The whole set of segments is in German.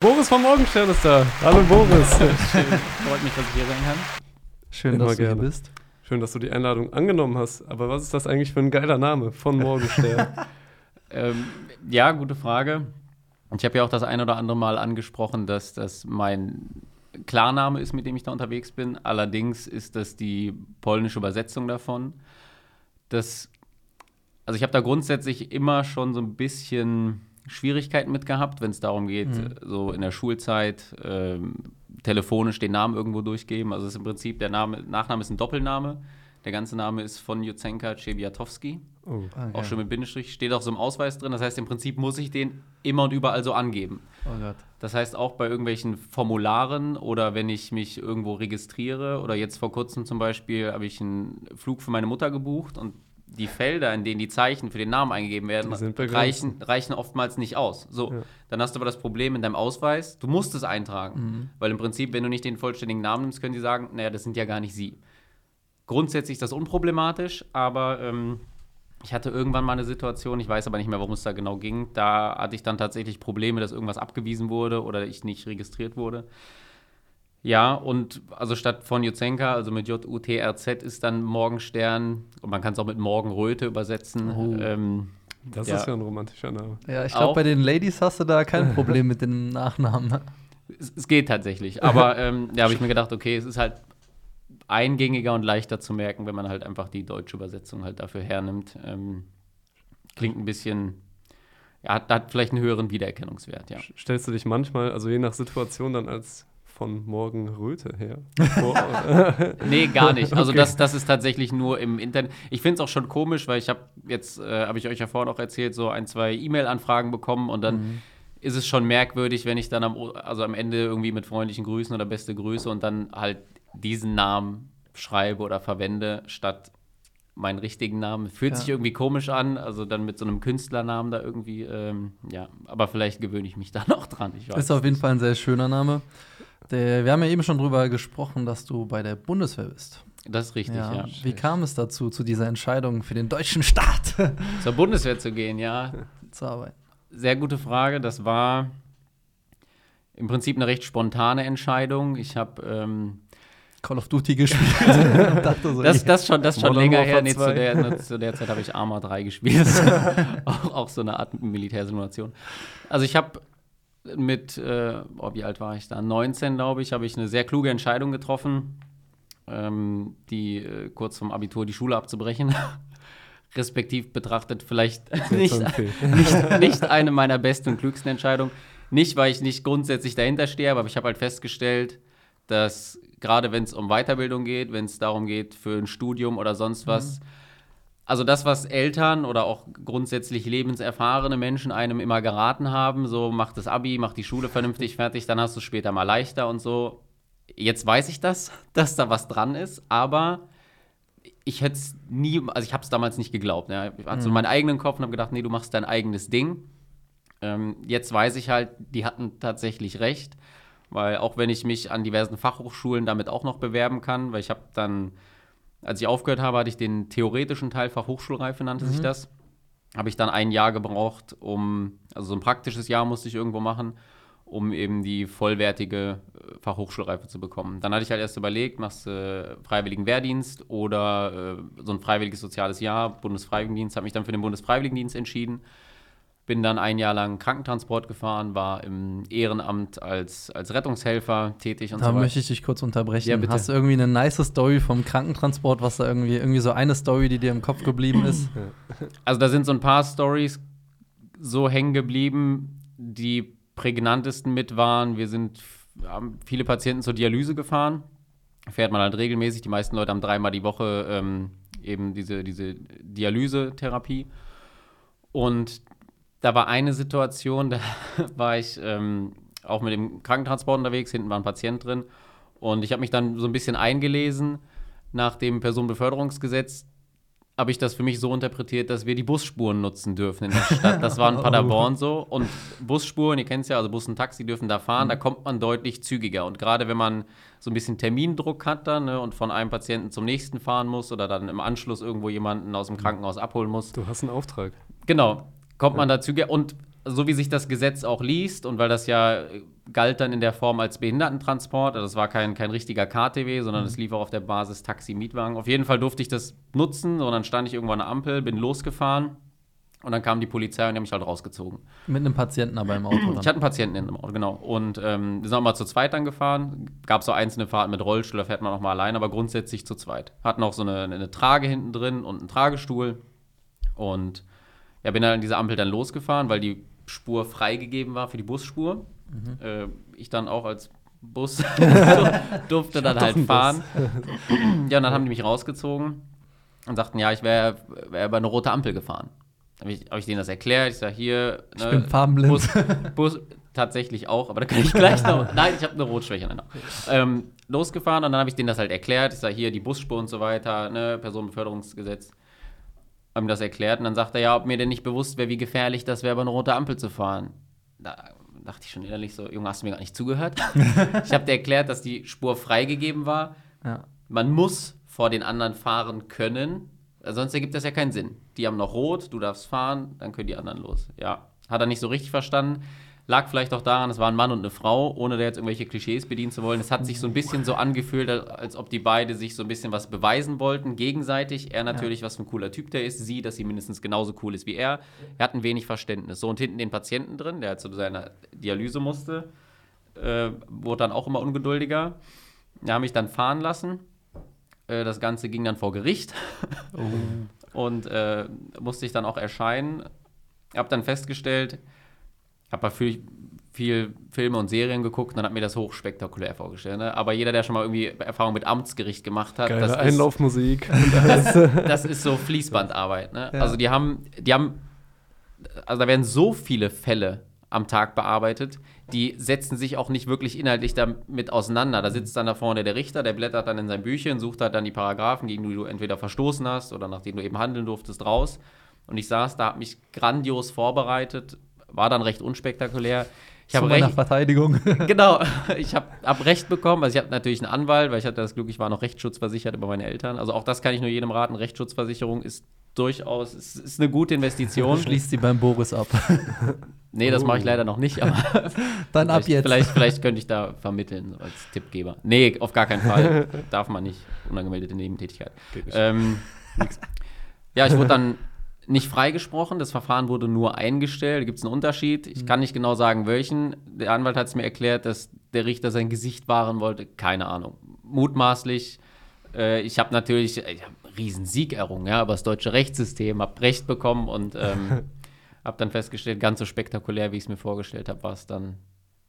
Boris vom Morgenstern ist da. Hallo Boris. Schön. Freut mich, dass ich hier sein kann. Schön, Immer dass du gerne. hier bist. Schön, dass du die Einladung angenommen hast. Aber was ist das eigentlich für ein geiler Name von Morgenstern? Ähm, ja, gute Frage. Ich habe ja auch das ein oder andere Mal angesprochen, dass das mein Klarname ist, mit dem ich da unterwegs bin. Allerdings ist das die polnische Übersetzung davon. Das, also ich habe da grundsätzlich immer schon so ein bisschen Schwierigkeiten mit gehabt, wenn es darum geht, Mhm. so in der Schulzeit ähm, telefonisch den Namen irgendwo durchgeben. Also es ist im Prinzip der Name, Nachname ist ein Doppelname. Der ganze Name ist von Juzenka Cebiatowski. Oh. Ah, Auch ja. schon mit Bindestrich, steht auch so im Ausweis drin. Das heißt, im Prinzip muss ich den immer und überall so angeben. Oh. Das heißt, auch bei irgendwelchen Formularen oder wenn ich mich irgendwo registriere oder jetzt vor kurzem zum Beispiel habe ich einen Flug für meine Mutter gebucht und die Felder, in denen die Zeichen für den Namen eingegeben werden, Die reichen, reichen oftmals nicht aus. So, Ja. dann hast du aber das Problem in deinem Ausweis, du musst es eintragen. Mhm. Weil im Prinzip, wenn du nicht den vollständigen Namen nimmst, können sie sagen, naja, das sind ja gar nicht sie. Grundsätzlich ist das unproblematisch, aber ähm, ich hatte irgendwann mal eine Situation, ich weiß aber nicht mehr, worum es da genau ging. Da hatte ich dann tatsächlich Probleme, dass irgendwas abgewiesen wurde oder ich nicht registriert wurde. Ja, und also statt von Juzenka, also mit J-U-T-R-Z ist dann Morgenstern und man kann es auch mit Morgenröte übersetzen. Oh. Ähm, Das Ja. ist ja ein romantischer Name. Ja, ich glaube, bei den Ladies hast du da kein Problem mit dem Nachnamen. es, es geht tatsächlich. Aber ähm, da habe ich mir gedacht, okay, es ist halt eingängiger und leichter zu merken, wenn man halt einfach die deutsche Übersetzung halt dafür hernimmt. Ähm, klingt ein bisschen, ja, hat, hat vielleicht einen höheren Wiedererkennungswert, ja. Stellst du dich manchmal, also je nach Situation, dann als von Morgenröte her vor? Nee, gar nicht. Also Okay. das, das ist tatsächlich nur im Internet. Ich finde es auch schon komisch, weil ich habe jetzt, äh, habe ich euch ja vorhin auch erzählt, so ein, zwei E-Mail-Anfragen bekommen und dann Mhm. ist es schon merkwürdig, wenn ich dann am, also am Ende irgendwie mit freundlichen Grüßen oder beste Grüße und dann halt diesen Namen schreibe oder verwende, statt meinen richtigen Namen. Fühlt Ja. sich irgendwie komisch an, also dann mit so einem Künstlernamen da irgendwie, ähm, ja, aber vielleicht gewöhne ich mich da noch dran. Ist auf jeden. Fall ein sehr schöner Name. Der, wir haben ja eben schon drüber gesprochen, dass du bei der Bundeswehr bist. Das ist richtig, ja. Wie kam es dazu, zu dieser Entscheidung für den deutschen Staat Zur Bundeswehr zu gehen, ja. zu arbeiten? Sehr gute Frage. Das war im Prinzip eine recht spontane Entscheidung. Ich habe ähm, Call of Duty gespielt. so, das, ja. das schon, das schon länger her. Nee, zu 2. der, ne, zu der Zeit habe ich Arma 3 gespielt. Auch, auch so eine Art Militärsimulation. Also ich habe mit, äh, oh, wie alt war ich da? 19, glaube ich, habe ich eine sehr kluge Entscheidung getroffen, ähm, die äh, kurz vom Abitur die Schule abzubrechen. Respektiv betrachtet vielleicht nicht, nicht, nicht eine meiner besten und klügsten Entscheidungen. Nicht, weil ich nicht grundsätzlich dahinter stehe, aber ich habe halt festgestellt, dass gerade wenn es um Weiterbildung geht, wenn es darum geht für ein Studium oder sonst was, also das, was Eltern oder auch grundsätzlich lebenserfahrene Menschen einem immer geraten haben, so mach das Abi, mach die Schule vernünftig fertig, dann hast du es später mal leichter und so. Jetzt weiß ich das, dass da was dran ist, aber ich hätte es nie, also ich habe es damals nicht geglaubt. Ja. Ich hatte so meinen eigenen Kopf und habe gedacht, nee, du machst dein eigenes Ding. Ähm, jetzt weiß ich halt, die hatten tatsächlich recht, weil auch wenn ich mich an diversen Fachhochschulen damit auch noch bewerben kann, weil ich habe dann, als ich aufgehört habe, hatte ich den theoretischen Teil Fachhochschulreife, nannte sich das. Habe ich dann ein Jahr gebraucht, um, also so ein praktisches Jahr musste ich irgendwo machen, um eben die vollwertige äh, Fachhochschulreife zu bekommen. Dann hatte ich halt erst überlegt, machst du äh, freiwilligen Wehrdienst oder äh, so ein freiwilliges soziales Jahr, Bundesfreiwilligendienst, habe mich dann für den Bundesfreiwilligendienst entschieden. Bin dann ein Jahr lang Krankentransport gefahren, war im Ehrenamt als, als Rettungshelfer tätig und Da so weiter. möchte ich dich kurz unterbrechen. Ja, bitte. Hast du irgendwie eine nice Story vom Krankentransport, was da irgendwie, irgendwie so eine Story, die dir im Kopf geblieben ist? Also da sind so ein paar Stories so hängen geblieben, die prägnantesten mit waren. Wir sind haben viele Patienten zur Dialyse gefahren. Fährt man halt regelmäßig. Die meisten Leute haben dreimal die Woche ähm, eben diese, diese Dialysetherapie. Und da war eine Situation, da war ich ähm, auch mit dem Krankentransport unterwegs, hinten war ein Patient drin. Und ich habe mich dann so ein bisschen eingelesen nach dem Personenbeförderungsgesetz habe ich das für mich so interpretiert, dass wir die Busspuren nutzen dürfen in der Stadt. Das war in Paderborn so. Und Busspuren, ihr kennt es ja, also Bus und Taxi dürfen da fahren, da kommt man deutlich zügiger. Und gerade wenn man so ein bisschen Termindruck hat dann ne, und von einem Patienten zum nächsten fahren muss oder dann im Anschluss irgendwo jemanden aus dem Krankenhaus abholen muss, Du hast einen Auftrag. Genau, kommt man da zügiger. Und so wie sich das Gesetz auch liest und weil das ja äh, galt dann in der Form als Behindertentransport, also das war kein, kein richtiger KTW, sondern es lief auch auf der Basis Taxi-Mietwagen. Auf jeden Fall durfte ich das nutzen und dann stand ich irgendwo an der Ampel, bin losgefahren und dann kam die Polizei und die haben mich halt rausgezogen. Mit einem Patienten aber im Auto. Dann. Ich hatte einen Patienten in dem Auto, genau. Und ähm, wir sind auch mal zu zweit dann gefahren. Gab so einzelne Fahrten mit Rollstuhl, da fährt man auch mal allein, aber grundsätzlich zu zweit. Hatten auch so eine, eine Trage hinten drin und einen Tragestuhl. Und ja, bin dann an diese Ampel dann losgefahren, weil die Spur freigegeben war für die Busspur. Äh, ich dann auch als Bus durfte dann halt fahren. ja, und dann haben die mich rausgezogen und sagten, ja, ich wäre wär über eine rote Ampel gefahren. Habe ich, hab ich denen das erklärt. Ich sage, hier. Ich bin farbenblind. Bus, Bus, tatsächlich auch, aber da kann ich gleich noch. Nein, ich habe eine Rotschwäche. Nein. Ähm, losgefahren und dann habe ich denen das halt erklärt. Ich sage, hier die Busspur und so weiter, ne, Personenbeförderungsgesetz. Haben ihm das erklärt und dann sagt er, ja, ob mir denn nicht bewusst wäre, wie gefährlich das wäre, über eine rote Ampel zu fahren. Da dachte ich schon innerlich so, Junge, hast du mir gar nicht zugehört? ich habe dir erklärt, dass die Spur freigegeben war. Ja. Man muss vor den anderen fahren können, sonst ergibt das ja keinen Sinn. Die haben noch rot, du darfst fahren, dann können die anderen los. Ja, hat er nicht so richtig verstanden. Lag vielleicht auch daran, es war ein Mann und eine Frau, ohne da jetzt irgendwelche Klischees bedienen zu wollen. Es hat sich so ein bisschen so angefühlt, als ob die beide sich so ein bisschen was beweisen wollten, gegenseitig. Er natürlich, was für ein cooler Typ der ist, sie, dass sie mindestens genauso cool ist wie er. Er hat ein wenig Verständnis. So, und hinten den Patienten drin, der halt zu seiner Dialyse musste, äh, wurde dann auch immer ungeduldiger. Da habe ich dann fahren lassen. Äh, das Ganze ging dann vor Gericht. Und äh, musste ich dann auch erscheinen. Habe dann festgestellt, habe mal viel, viel Filme und Serien geguckt und dann hat mir das hochspektakulär vorgestellt. Ne? Aber jeder, der schon mal irgendwie Erfahrung mit Amtsgericht gemacht hat, Geile das ist, Einlaufmusik. das, das ist so Fließbandarbeit. Ne? Ja. Also die haben, die haben, also da werden so viele Fälle am Tag bearbeitet, die setzen sich auch nicht wirklich inhaltlich damit auseinander. Da sitzt dann da vorne der Richter, der blättert dann in sein Büchchen, sucht halt dann die Paragraphen, gegen die du entweder verstoßen hast oder nach denen du eben handeln durftest, raus. Und ich saß da, habe mich grandios vorbereitet, war dann recht unspektakulär. Ich habe recht, Verteidigung. genau, ich habe hab Recht bekommen. Also ich habe natürlich einen Anwalt, weil ich hatte das Glück, ich war noch rechtsschutzversichert über meine Eltern. Also auch das kann ich nur jedem raten. Rechtsschutzversicherung ist durchaus, ist, ist eine gute Investition. Schließt sie beim Boris ab. Nee, das mache ich Oh. leider noch nicht, aber Dann ab jetzt. Vielleicht, vielleicht könnte ich da vermitteln als Tippgeber. Nee, auf gar keinen Fall. Darf man nicht. Unangemeldete Nebentätigkeit. Ähm, ja, ich wurde dann nicht freigesprochen. Das Verfahren wurde nur eingestellt. Da gibt es einen Unterschied. Ich kann nicht genau sagen, welchen. Der Anwalt hat es mir erklärt, dass der Richter sein Gesicht wahren wollte. Keine Ahnung. Mutmaßlich. Äh, ich habe natürlich ich hab einen riesen Sieg errungen, ja, aber das deutsche Rechtssystem, habe Recht bekommen und ähm, habe dann festgestellt, ganz so spektakulär, wie ich es mir vorgestellt habe, war es dann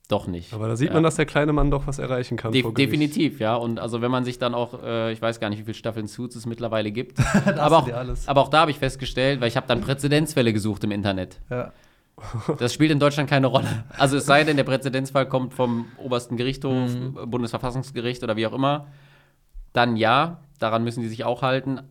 doch nicht. Aber da sieht man, dass der kleine Mann doch was erreichen kann. De definitiv, ja. Und also wenn man sich dann auch, äh, ich weiß gar nicht, wie viele Staffeln Suits es mittlerweile gibt. aber, auch, aber auch da habe ich festgestellt, weil ich habe dann Präzedenzfälle gesucht im Internet. Ja. Das spielt in Deutschland keine Rolle. Also es sei denn, der Präzedenzfall kommt vom obersten Gerichtshof, Mhm. äh, Bundesverfassungsgericht oder wie auch immer. Dann ja, daran müssen die sich auch halten.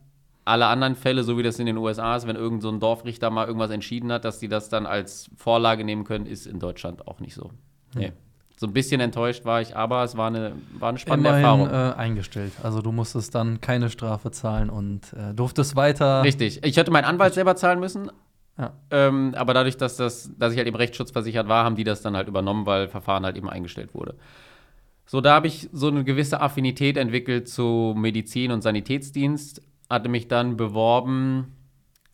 Alle anderen Fälle, so wie das in den USA ist, wenn irgend so ein Dorfrichter mal irgendwas entschieden hat, dass die das dann als Vorlage nehmen können, ist in Deutschland auch nicht so. Nee. So ein bisschen enttäuscht war ich, aber es war eine, war eine spannende Immerhin Erfahrung. äh, eingestellt. Also du musstest dann keine Strafe zahlen und äh, durftest weiter. Richtig. Ich hätte meinen Anwalt selber zahlen müssen, Ja. ähm, aber dadurch, dass, das, dass ich halt eben rechtsschutzversichert war, haben die das dann halt übernommen, weil Verfahren halt eben eingestellt wurde. So, da habe ich so eine gewisse Affinität entwickelt zu Medizin und Sanitätsdienst, hatte mich dann beworben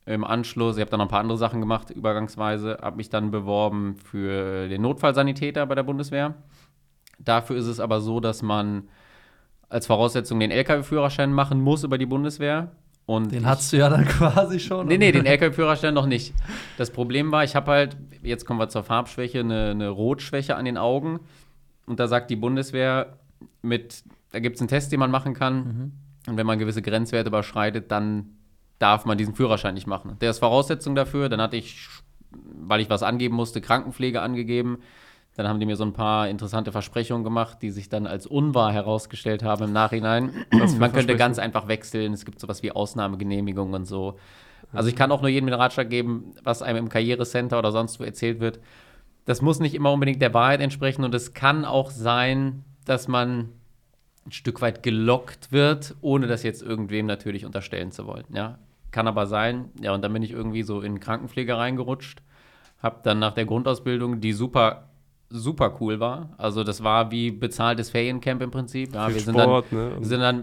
im Anschluss, ich habe dann noch ein paar andere Sachen gemacht, übergangsweise, habe mich dann beworben für den Notfallsanitäter bei der Bundeswehr. Dafür ist es aber so, dass man als Voraussetzung den LKW-Führerschein machen muss über die Bundeswehr. Und Den ich- hattest du ja dann quasi schon. Nee, nee, den LKW-Führerschein noch nicht. Das Problem war, ich habe halt, jetzt kommen wir zur Farbschwäche, eine, eine Rotschwäche an den Augen. Und da sagt die Bundeswehr mit, da gibt es einen Test, den man machen kann. Und wenn man gewisse Grenzwerte überschreitet, dann darf man diesen Führerschein nicht machen. Der ist Voraussetzung dafür. Dann hatte ich, weil ich was angeben musste, Krankenpflege angegeben. Dann haben die mir so ein paar interessante Versprechungen gemacht, die sich dann als unwahr herausgestellt haben im Nachhinein. Man könnte ganz einfach wechseln. Es gibt sowas wie Ausnahmegenehmigungen und so. Also ich kann auch nur jedem den Ratschlag geben, was einem im Karrierecenter oder sonst wo erzählt wird. Das muss nicht immer unbedingt der Wahrheit entsprechen und es kann auch sein, dass man ein Stück weit gelockt wird, ohne das jetzt irgendwem natürlich unterstellen zu wollen. Ja, kann aber sein. Ja, und dann bin ich irgendwie so in Krankenpflege reingerutscht, Habe dann nach der Grundausbildung, die super, super cool war. Also das war wie bezahltes Feriencamp im Prinzip. Ja, wir sind dann, Sport, ne? wir sind dann,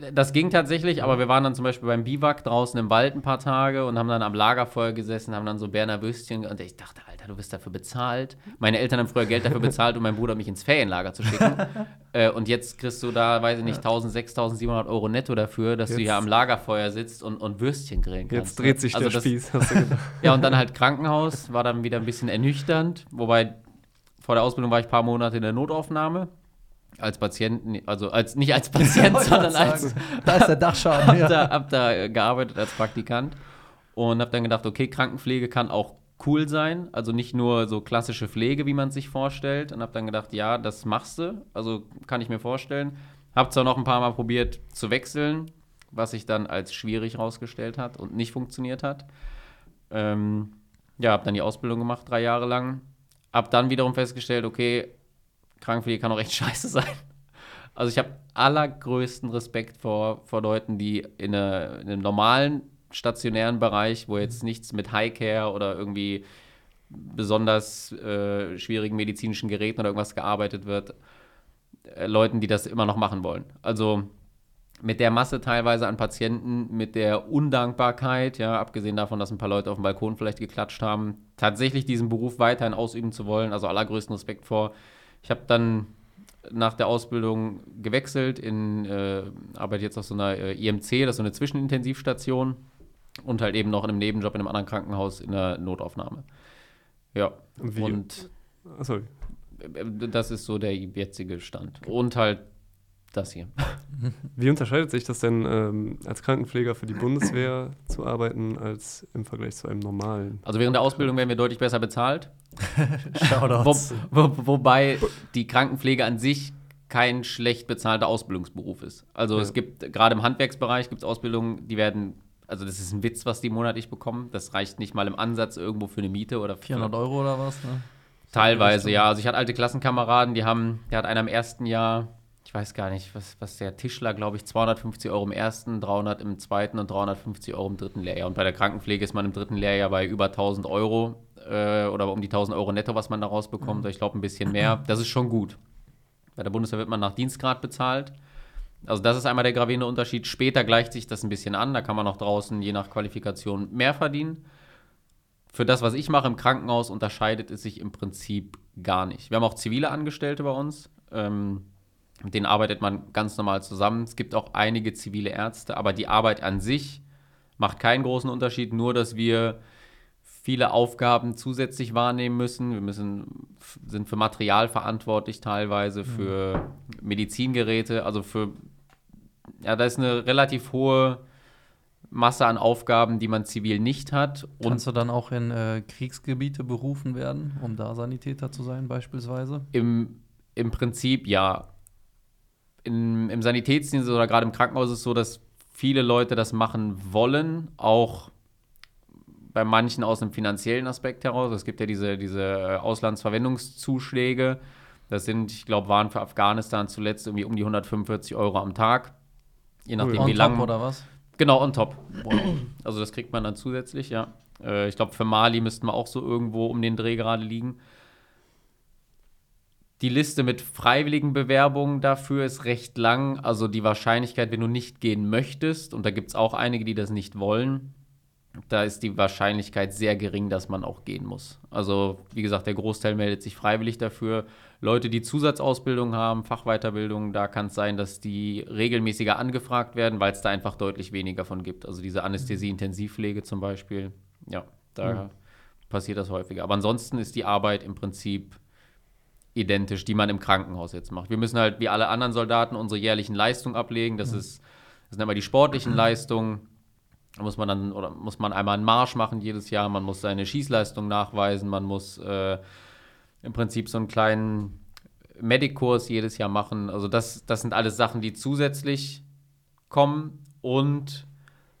äh, das ging tatsächlich, aber wir waren dann zum Beispiel beim Biwak draußen im Wald ein paar Tage und haben dann am Lagerfeuer gesessen, haben dann so Berner Würstchen und ich dachte, Alter, du wirst dafür bezahlt. Meine Eltern haben früher Geld dafür bezahlt, um meinen Bruder mich ins Ferienlager zu schicken. äh, und jetzt kriegst du da, weiß ich nicht, 1000, 6700 Euro netto dafür, dass du Jetzt- hier am Lagerfeuer sitzt und, und Würstchen grillen kannst. Jetzt dreht sich Also der das- Spieß, hast du gedacht. ja, und dann halt Krankenhaus, war dann wieder ein bisschen ernüchternd. Wobei vor der Ausbildung war ich ein paar Monate in der Notaufnahme. Als Patient, also als, nicht als Patient, sondern als, da ist der Dachschaden. hab, Ja. da, hab da äh, gearbeitet als Praktikant und habe dann gedacht, okay, Krankenpflege kann auch cool sein, also nicht nur so klassische Pflege, wie man sich vorstellt und habe dann gedacht, ja, das machst du, also kann ich mir vorstellen. Habe zwar noch ein paar Mal probiert zu wechseln, was sich dann als schwierig herausgestellt hat und nicht funktioniert hat. Ähm, ja, habe dann die Ausbildung gemacht, drei Jahre lang. Habe dann wiederum festgestellt, okay, Krankenpflege kann auch echt scheiße sein. Also ich habe allergrößten Respekt vor, vor Leuten, die in, eine, in einem normalen stationären Bereich, wo jetzt nichts mit Highcare oder irgendwie besonders äh, schwierigen medizinischen Geräten oder irgendwas gearbeitet wird, äh, Leuten, die das immer noch machen wollen. Also mit der Masse teilweise an Patienten, mit der Undankbarkeit, ja, abgesehen davon, dass ein paar Leute auf dem Balkon vielleicht geklatscht haben, tatsächlich diesen Beruf weiterhin ausüben zu wollen, also allergrößten Respekt vor. Ich habe dann nach der Ausbildung gewechselt in, äh, arbeite jetzt auf so einer äh, IMC, das ist so eine Zwischenintensivstation und halt eben noch in einem Nebenjob in einem anderen Krankenhaus in der Notaufnahme. Ja, Und wie? und Ah, sorry. äh, das ist so der jetzige Stand. Und halt das hier. Wie unterscheidet sich das denn, ähm, als Krankenpfleger für die Bundeswehr zu arbeiten, als im Vergleich zu einem normalen? Also während der Ausbildung werden wir deutlich besser bezahlt. Wo, Shoutouts. wo, wobei die Krankenpflege an sich kein schlecht bezahlter Ausbildungsberuf ist. Also Ja. es gibt, gerade im Handwerksbereich gibt es Ausbildungen, die werden, also das ist ein Witz, was die monatlich bekommen. Das reicht nicht mal im Ansatz irgendwo für eine Miete oder für 400 Euro oder was, ne? Teilweise, ja. Also ich hatte alte Klassenkameraden, die haben, der hat einer im ersten Jahr, ich weiß gar nicht, was, was der Tischler, glaube ich, 250 Euro im ersten, 300 im zweiten und 350 Euro im dritten Lehrjahr. Und bei der Krankenpflege ist man im dritten Lehrjahr bei über 1000 Euro äh, oder um die 1000 Euro netto, was man da rausbekommt. Mhm. Ich glaube, ein bisschen mehr. Das ist schon gut. Bei der Bundeswehr wird man nach Dienstgrad bezahlt. Also das ist einmal der gravierende Unterschied. Später gleicht sich das ein bisschen an. Da kann man auch draußen je nach Qualifikation mehr verdienen. Für das, was ich mache im Krankenhaus, unterscheidet es sich im Prinzip gar nicht. Wir haben auch zivile Angestellte bei uns. Ähm, mit denen arbeitet man ganz normal zusammen. Es gibt auch einige zivile Ärzte, aber die Arbeit an sich macht keinen großen Unterschied, nur dass wir viele Aufgaben zusätzlich wahrnehmen müssen. Wir müssen, sind für Material verantwortlich teilweise, für Medizingeräte, also für, ja, da ist eine relativ hohe Masse an Aufgaben, die man zivil nicht hat. Und Kannst du dann auch in äh, Kriegsgebiete berufen werden, um da Sanitäter zu sein, beispielsweise? Im, im Prinzip ja. In, Im Sanitätsdienst oder gerade im Krankenhaus ist es so, dass viele Leute das machen wollen, auch bei manchen aus einem finanziellen Aspekt heraus. Es gibt ja diese, diese äh, Auslandsverwendungszuschläge. Das sind, ich glaube, waren für Afghanistan zuletzt irgendwie um die 145 Euro am Tag. Je nachdem, On wie top lang. oder was? Genau, on top. Also das kriegt man dann zusätzlich, ja. Äh, ich glaube, für Mali müssten wir auch so irgendwo um den Dreh gerade liegen. Die Liste mit freiwilligen Bewerbungen dafür ist recht lang. Also die Wahrscheinlichkeit, wenn du nicht gehen möchtest, und da gibt es auch einige, die das nicht wollen, da ist die Wahrscheinlichkeit sehr gering, dass man auch gehen muss. Also wie gesagt, der Großteil meldet sich freiwillig dafür. Leute, die Zusatzausbildung haben, Fachweiterbildung, da kann es sein, dass die regelmäßiger angefragt werden, weil es da einfach deutlich weniger von gibt. Also diese Anästhesie-Intensivpflege zum Beispiel, ja, da Mhm. passiert das häufiger. Aber ansonsten ist die Arbeit im Prinzip identisch, die man im Krankenhaus jetzt macht. Wir müssen halt wie alle anderen Soldaten unsere jährlichen Leistungen ablegen. Das ist, das sind immer die sportlichen Leistungen. Da muss man dann oder muss man einmal einen Marsch machen jedes Jahr. Man muss seine Schießleistung nachweisen. Man muss äh, im Prinzip so einen kleinen Medic-Kurs jedes Jahr machen. Also das, das sind alles Sachen, die zusätzlich kommen und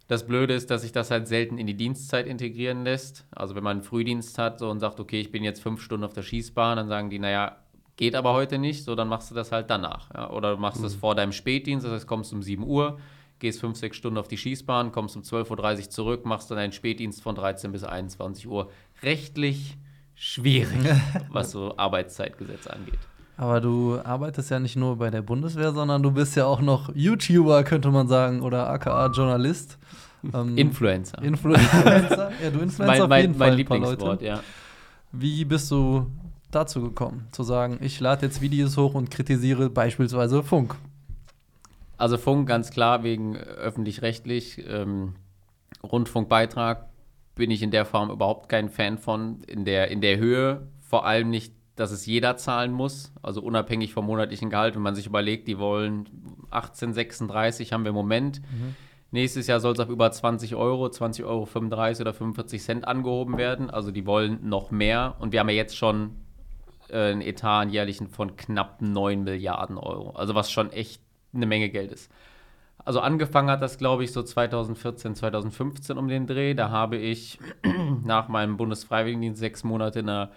das Blöde ist, dass sich das halt selten in die Dienstzeit integrieren lässt. Also wenn man einen Frühdienst hat so und sagt, okay, ich bin jetzt fünf Stunden auf der Schießbahn, dann sagen die, naja, geht aber heute nicht, so dann machst du das halt danach. Ja? Oder du machst das vor deinem Spätdienst, das heißt, kommst um 7 Uhr, gehst fünf, sechs Stunden auf die Schießbahn, kommst um 12.30 Uhr zurück, machst dann einen Spätdienst von 13 bis 21 Uhr. Rechtlich schwierig, was so Arbeitszeitgesetze angeht. Aber du arbeitest ja nicht nur bei der Bundeswehr, sondern du bist ja auch noch YouTuber, könnte man sagen, oder aka Journalist. Ähm, Influencer. Influencer. ja, du Influencer mein, auf mein, jeden Fall mein ein paar Lieblingswort, ja. Wie bist du dazu gekommen, zu sagen, ich lade jetzt Videos hoch und kritisiere beispielsweise Funk? Also Funk ganz klar wegen öffentlich-rechtlich. Ähm, Rundfunkbeitrag bin ich in der Form überhaupt kein Fan von. In der, in der Höhe vor allem nicht, dass es jeder zahlen muss. Also unabhängig vom monatlichen Gehalt. Wenn man sich überlegt, die wollen 18,36 haben wir im Moment. Nächstes Jahr soll es auf über 20 Euro, 20,35 Euro oder 45 Cent angehoben werden. Also die wollen noch mehr. Und wir haben ja jetzt schon äh, einen Etat einen jährlichen von knapp 9 Milliarden Euro. Also was schon echt eine Menge Geld ist. Also angefangen hat das, glaube ich, so 2014, 2015 um den Dreh. Da habe ich nach meinem Bundesfreiwilligendienst sechs Monate in einer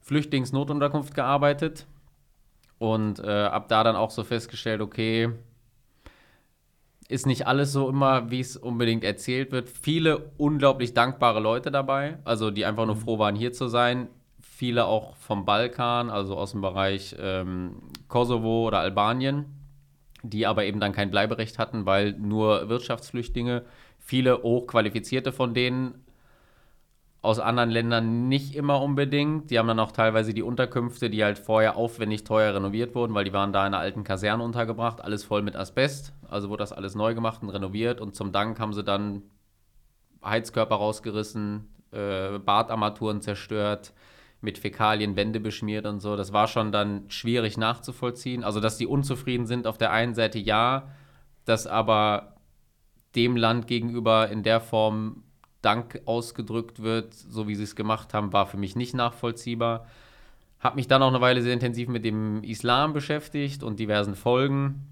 Flüchtlingsnotunterkunft gearbeitet und äh, habe da dann auch so festgestellt, okay, ist nicht alles so immer, wie es unbedingt erzählt wird. Viele unglaublich dankbare Leute dabei, also die einfach nur froh waren, hier zu sein. Viele auch vom Balkan, also aus dem Bereich ähm, Kosovo oder Albanien, die aber eben dann kein Bleiberecht hatten, weil nur Wirtschaftsflüchtlinge, viele hochqualifizierte von denen aus anderen Ländern nicht immer unbedingt. Die haben dann auch teilweise die Unterkünfte, die halt vorher aufwendig teuer renoviert wurden, weil die waren da in einer alten Kaserne untergebracht, alles voll mit Asbest. Also wurde das alles neu gemacht und renoviert und zum Dank haben sie dann Heizkörper rausgerissen, äh, Badarmaturen zerstört, mit Fäkalien Wände beschmiert und so. Das war schon dann schwierig nachzuvollziehen. Also, dass die unzufrieden sind auf der einen Seite ja, dass aber dem Land gegenüber in der Form Dank ausgedrückt wird, so wie sie es gemacht haben, war für mich nicht nachvollziehbar. Habe mich dann auch eine Weile sehr intensiv mit dem Islam beschäftigt und diversen Folgen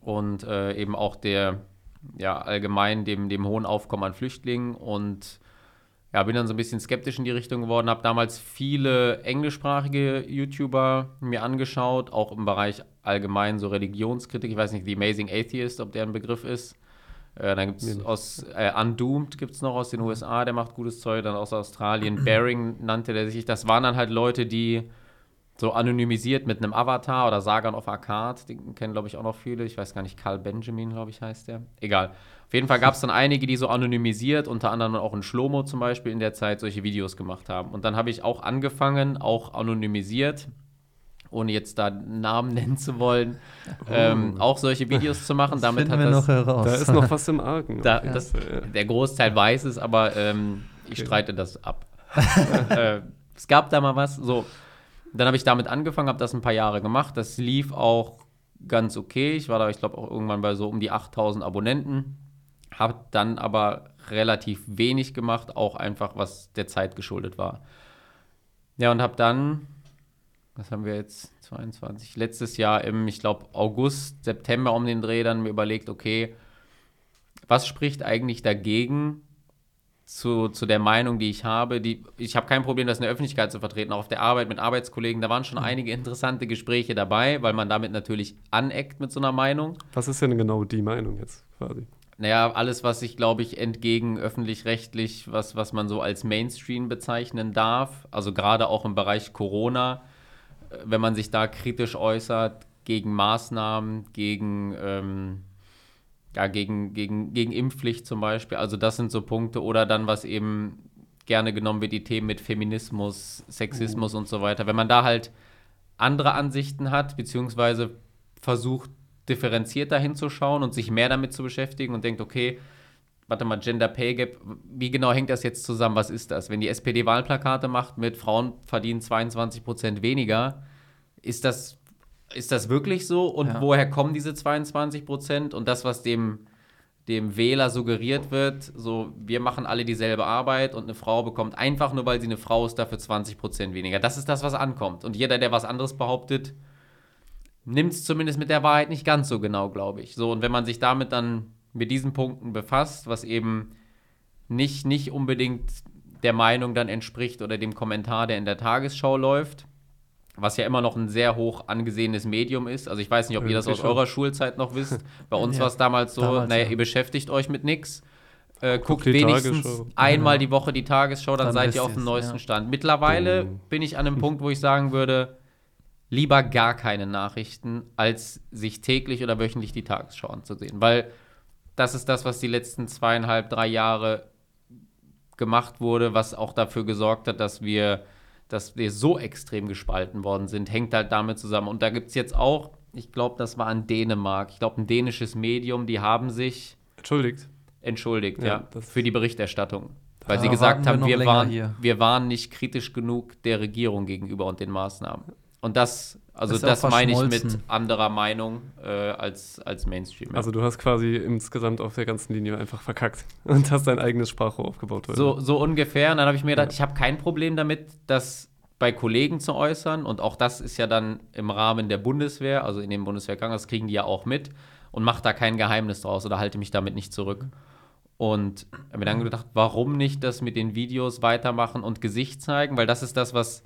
und äh, eben auch der, ja, allgemein dem, dem hohen Aufkommen an Flüchtlingen und ja, bin dann so ein bisschen skeptisch in die Richtung geworden, habe damals viele englischsprachige YouTuber mir angeschaut, auch im Bereich allgemein so Religionskritik. Ich weiß nicht, The Amazing Atheist, ob der ein Begriff ist. Äh, dann gibt es aus äh, Undoomed gibt es noch aus den USA, der macht gutes Zeug, dann aus Australien, Bearing nannte der sich. Das waren dann halt Leute, die so anonymisiert mit einem Avatar oder Sagan of Akkad, den kennen glaube ich auch noch viele, ich weiß gar nicht, Carl Benjamin, glaube ich, heißt der. Egal. Auf jeden Fall gab es dann einige, die so anonymisiert, unter anderem auch in Schlomo zum Beispiel in der Zeit solche Videos gemacht haben. Und dann habe ich auch angefangen, auch anonymisiert, ohne jetzt da Namen nennen zu wollen, ähm, auch solche Videos zu machen. Damit Finden hat wir das, noch heraus. Da ist noch was im Argen. da, das, der Großteil weiß es, aber ähm, ich Okay. streite das ab. äh, es gab da mal was. So, dann habe ich damit angefangen, habe das ein paar Jahre gemacht. Das lief auch ganz okay. Ich war da, ich glaube, auch irgendwann bei so um die 8000 Abonnenten. Habe dann aber relativ wenig gemacht, auch einfach, was der Zeit geschuldet war. Ja, und habe dann, was haben wir jetzt, 22, letztes Jahr im, ich glaube, August, September um den Dreh dann mir überlegt, okay, was spricht eigentlich dagegen zu, zu der Meinung, die ich habe? Die, ich habe kein Problem, das in der Öffentlichkeit zu vertreten, auch auf der Arbeit mit Arbeitskollegen. Da waren schon einige interessante Gespräche dabei, weil man damit natürlich aneckt mit so einer Meinung. Was ist denn genau die Meinung jetzt quasi? Naja, alles, was sich, glaube ich, entgegen öffentlich-rechtlich, was, was man so als Mainstream bezeichnen darf, also gerade auch im Bereich Corona, äh, wenn man sich da kritisch äußert gegen Maßnahmen, gegen, ähm, ja, gegen, gegen, gegen Impfpflicht zum Beispiel, also das sind so Punkte, oder dann, was eben gerne genommen wird, die Themen mit Feminismus, Sexismus und so weiter. Wenn man da halt andere Ansichten hat, beziehungsweise versucht, differenzierter hinzuschauen und sich mehr damit zu beschäftigen und denkt, okay, warte mal, Gender Pay Gap, wie genau hängt das jetzt zusammen? Was ist das? Wenn die SPD Wahlplakate macht mit Frauen verdienen 22 Prozent weniger, ist das, ist das wirklich so? Und Ja. woher kommen diese 22 Prozent? Und das, was dem, dem Wähler suggeriert wird, so, wir machen alle dieselbe Arbeit und eine Frau bekommt einfach nur, weil sie eine Frau ist, dafür 20 Prozent weniger. Das ist das, was ankommt. Und jeder, der was anderes behauptet, nimmt es zumindest mit der Wahrheit nicht ganz so genau, glaube ich. So, und wenn man sich damit dann mit diesen Punkten befasst, was eben nicht, nicht unbedingt der Meinung dann entspricht oder dem Kommentar, der in der Tagesschau läuft, was ja immer noch ein sehr hoch angesehenes Medium ist. Also ich weiß nicht, ob ihr das aus schon. eurer Schulzeit noch wisst. Bei uns Ja, war es damals so, damals, naja, ja. ihr beschäftigt euch mit nichts. äh, guckt wenigstens Tagesschau. einmal Ja. die Woche die Tagesschau, dann, Dann seid ihr auf dem neuesten. Stand. Mittlerweile Oh. bin ich an einem Punkt, wo ich sagen würde, lieber gar keine Nachrichten, als sich täglich oder wöchentlich die Tagesschau anzusehen. Weil das ist das, was die letzten zweieinhalb, drei Jahre gemacht wurde, was auch dafür gesorgt hat, dass wir, dass wir so extrem gespalten worden sind, hängt halt damit zusammen. Und da gibt es jetzt auch, ich glaube, das war in Dänemark, ich glaube, ein dänisches Medium, die haben sich Entschuldigt. entschuldigt, Ja, ja, für die Berichterstattung. Weil sie gesagt wir haben, wir, länger waren, hier. wir waren nicht kritisch genug der Regierung gegenüber und den Maßnahmen. Und das, also Ist das meine ich mit anderer Meinung äh, als, als Mainstream. ja. Also du hast quasi insgesamt auf der ganzen Linie einfach verkackt und hast dein eigenes Sprachrohr aufgebaut. heute. So, so ungefähr. Und dann habe ich mir gedacht, Ja. ich habe kein Problem damit, das bei Kollegen zu äußern. Und auch das ist ja dann im Rahmen der Bundeswehr, also in dem Bundeswehrgang, das kriegen die ja auch mit und mache da kein Geheimnis draus oder halte mich damit nicht zurück. Und habe mir dann gedacht, warum nicht das mit den Videos weitermachen und Gesicht zeigen? Weil das ist das, was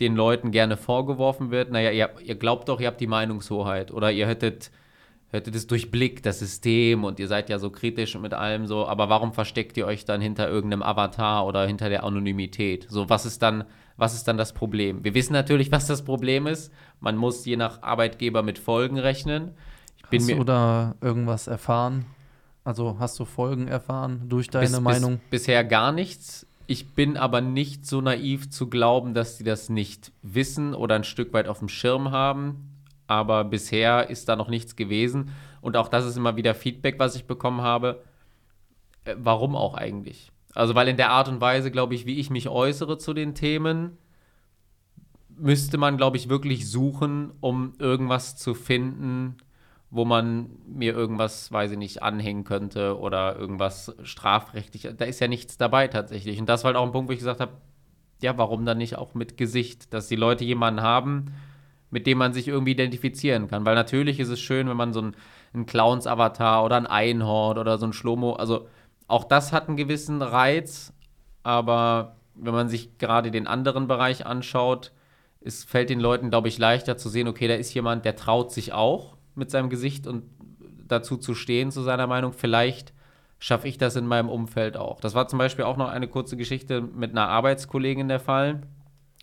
den Leuten gerne vorgeworfen wird. Naja, ihr, ihr glaubt doch, ihr habt die Meinungshoheit oder ihr hättet, hättet es durchblickt, das System und ihr seid ja so kritisch mit allem so, aber warum versteckt ihr euch dann hinter irgendeinem Avatar oder hinter der Anonymität? So, was ist dann, was ist dann das Problem? Wir wissen natürlich, was das Problem ist. Man muss je nach Arbeitgeber mit Folgen rechnen. Ich bin Hast mir du da irgendwas erfahren? Also hast du Folgen erfahren durch deine bis, Meinung? Bis, bisher gar nichts. Ich bin aber nicht so naiv zu glauben, dass die das nicht wissen oder ein Stück weit auf dem Schirm haben. Aber bisher ist da noch nichts gewesen. Und auch das ist immer wieder Feedback, was ich bekommen habe. Äh, warum auch eigentlich? Also, weil in der Art und Weise, glaube ich, wie ich mich äußere zu den Themen, müsste man, glaube ich, wirklich suchen, um irgendwas zu finden, wo man mir irgendwas, weiß ich nicht, anhängen könnte oder irgendwas strafrechtlich. Da ist ja nichts dabei tatsächlich. Und das war halt auch ein Punkt, wo ich gesagt habe, ja, warum dann nicht auch mit Gesicht, dass die Leute jemanden haben, mit dem man sich irgendwie identifizieren kann. Weil natürlich ist es schön, wenn man so einen, Clowns-Avatar oder ein Einhorn oder so ein Schlomo, also auch das hat einen gewissen Reiz, aber wenn man sich gerade den anderen Bereich anschaut, es fällt den Leuten, glaube ich, leichter zu sehen, okay, da ist jemand, der traut sich auch mit seinem Gesicht und dazu zu stehen, zu seiner Meinung. Vielleicht schaffe ich das in meinem Umfeld auch. Das war zum Beispiel auch noch eine kurze Geschichte mit einer Arbeitskollegin der Fall,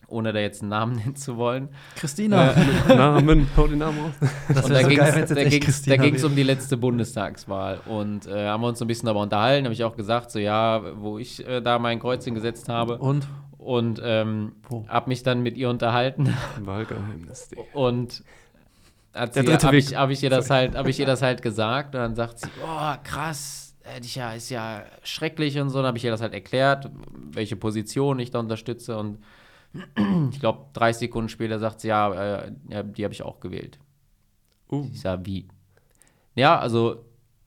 ohne da jetzt einen Namen nennen zu wollen. Christina. Namen, hau den Namen raus. das Und da so ging es da da um die letzte Bundestagswahl. Und äh, haben wir uns so ein bisschen darüber unterhalten. Habe ich auch gesagt, so ja, wo ich äh, da mein Kreuzchen gesetzt habe. Und? Und ähm, habe mich dann mit ihr unterhalten. Wahlgeheimnis. Und hat Der sie, dritte habe ich, hab ich, ihr das halt, hab ich ihr das halt gesagt. Und dann sagt sie, oh, krass, ich ja, ist ja schrecklich und so. Dann habe ich ihr das halt erklärt, welche Position ich da unterstütze. Und ich glaube, 30 Sekunden später sagt sie, ja, äh, die habe ich auch gewählt. Uh, Ich sag, wie? Ja, also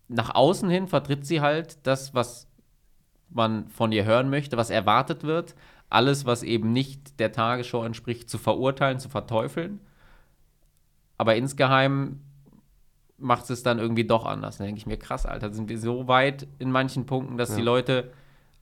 nach außen hin vertritt sie halt das, was man von ihr hören möchte, was erwartet wird. Alles, was eben nicht der Tagesschau entspricht, zu verurteilen, zu verteufeln. Aber insgeheim macht es dann irgendwie doch anders. Dann denke ich mir, krass, Alter, sind wir so weit in manchen Punkten, dass Ja. die Leute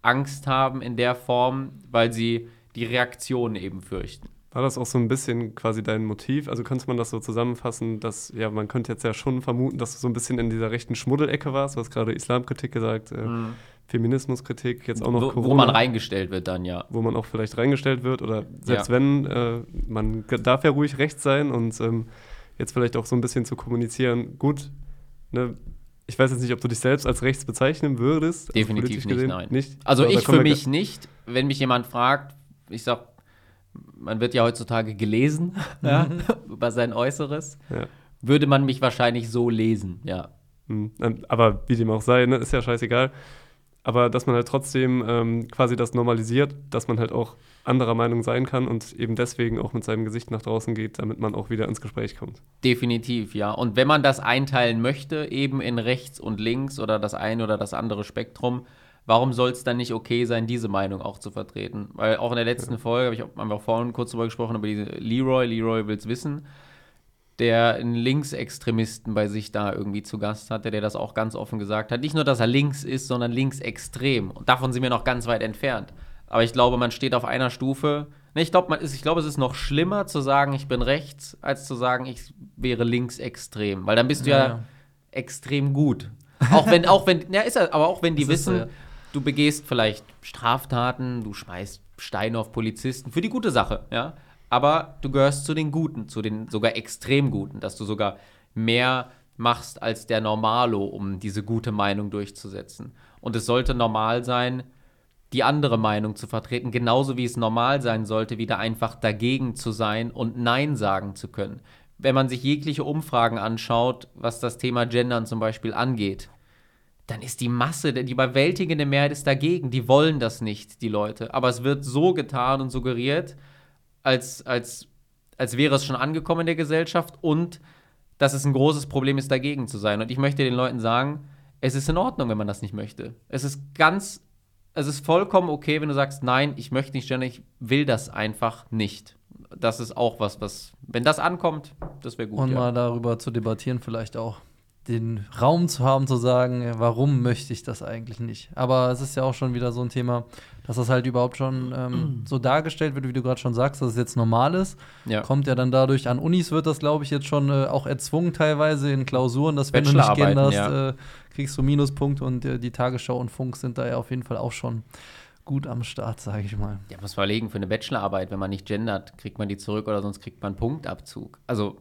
Angst haben in der Form, weil sie die Reaktion eben fürchten. war das auch so ein bisschen quasi dein Motiv? Also könnte man das so zusammenfassen, dass, ja, man könnte jetzt ja schon vermuten, dass du so ein bisschen in dieser rechten Schmuddelecke warst. Du hast gerade Islamkritik gesagt, äh, Feminismuskritik, jetzt auch noch wo, Corona. wo man reingestellt wird dann, ja. wo man auch vielleicht reingestellt wird oder selbst Ja. wenn, äh, man darf ja ruhig rechts sein und ähm, jetzt vielleicht auch so ein bisschen zu kommunizieren, gut, ne, ich weiß jetzt nicht, ob du dich selbst als rechts bezeichnen würdest. also Definitiv politisch nicht, gesehen. nein. Nicht? Also Aber ich für mich nicht. Wenn mich jemand fragt, ich sag, man wird ja heutzutage gelesen ja, über sein Äußeres, Ja. würde man mich wahrscheinlich so lesen, ja. Mhm. Ähm, Aber wie dem auch sei, ne, ist ja scheißegal. Aber dass man halt trotzdem ähm, quasi das normalisiert, dass man halt auch anderer Meinung sein kann und eben deswegen auch mit seinem Gesicht nach draußen geht, damit man auch wieder ins Gespräch kommt. Definitiv, ja. Und wenn man das einteilen möchte, eben in rechts und links oder das eine oder das andere Spektrum, warum soll es dann nicht okay sein, diese Meinung auch zu vertreten? Weil auch in der letzten Folge, hab ich, haben wir auch vorhin kurz darüber gesprochen, über diese Leroy, Leroy will's wissen, der einen Linksextremisten bei sich da irgendwie zu Gast hatte, der das auch ganz offen gesagt hat. Nicht nur, dass er links ist, sondern linksextrem. Und davon sind wir noch ganz weit entfernt. Aber ich glaube, man steht auf einer Stufe. Ne, ich glaube, ist, glaube, es ist noch schlimmer zu sagen, ich bin rechts, als zu sagen, ich wäre linksextrem. Weil dann bist du ja, Ja, extrem gut. Auch wenn, auch wenn, ja, ist er, aber auch wenn die Das ist so, wissen, ja. du begehst vielleicht Straftaten, du schmeißt Steine auf Polizisten, für die gute Sache, ja. Aber du gehörst zu den Guten, zu den sogar extrem Guten, dass du sogar mehr machst als der Normalo, um diese gute Meinung durchzusetzen. Und es sollte normal sein, die andere Meinung zu vertreten, genauso wie es normal sein sollte, wieder einfach dagegen zu sein und Nein sagen zu können. Wenn man sich jegliche Umfragen anschaut, was das Thema Gendern zum Beispiel angeht, dann ist die Masse, die überwältigende Mehrheit ist dagegen. Die wollen das nicht, die Leute. Aber es wird so getan und suggeriert, als, als, als wäre es schon angekommen in der Gesellschaft und dass es ein großes Problem ist, dagegen zu sein. Und ich möchte den Leuten sagen, es ist in Ordnung, wenn man das nicht möchte. Es ist ganz, es ist vollkommen okay, wenn du sagst, nein, ich möchte nicht gendern, ich will das einfach nicht. Das ist auch was, was, wenn das ankommt, das wäre gut. Und ja. mal darüber zu debattieren, vielleicht auch den Raum zu haben, zu sagen, warum möchte ich das eigentlich nicht. Aber es ist ja auch schon wieder so ein Thema, dass das halt überhaupt schon ähm, so dargestellt wird, wie du gerade schon sagst, dass es jetzt normal ist. ja. Kommt ja dann dadurch, an Unis wird das, glaube ich, jetzt schon äh, auch erzwungen teilweise in Klausuren, dass wenn du nicht genderst, ja. äh, kriegst du Minuspunkte und äh, die Tagesschau und Funk sind da ja auf jeden Fall auch schon gut am Start, sage ich mal. Ja, muss man überlegen, für eine Bachelorarbeit, wenn man nicht gendert, kriegt man die zurück oder sonst kriegt man einen Punktabzug. Also,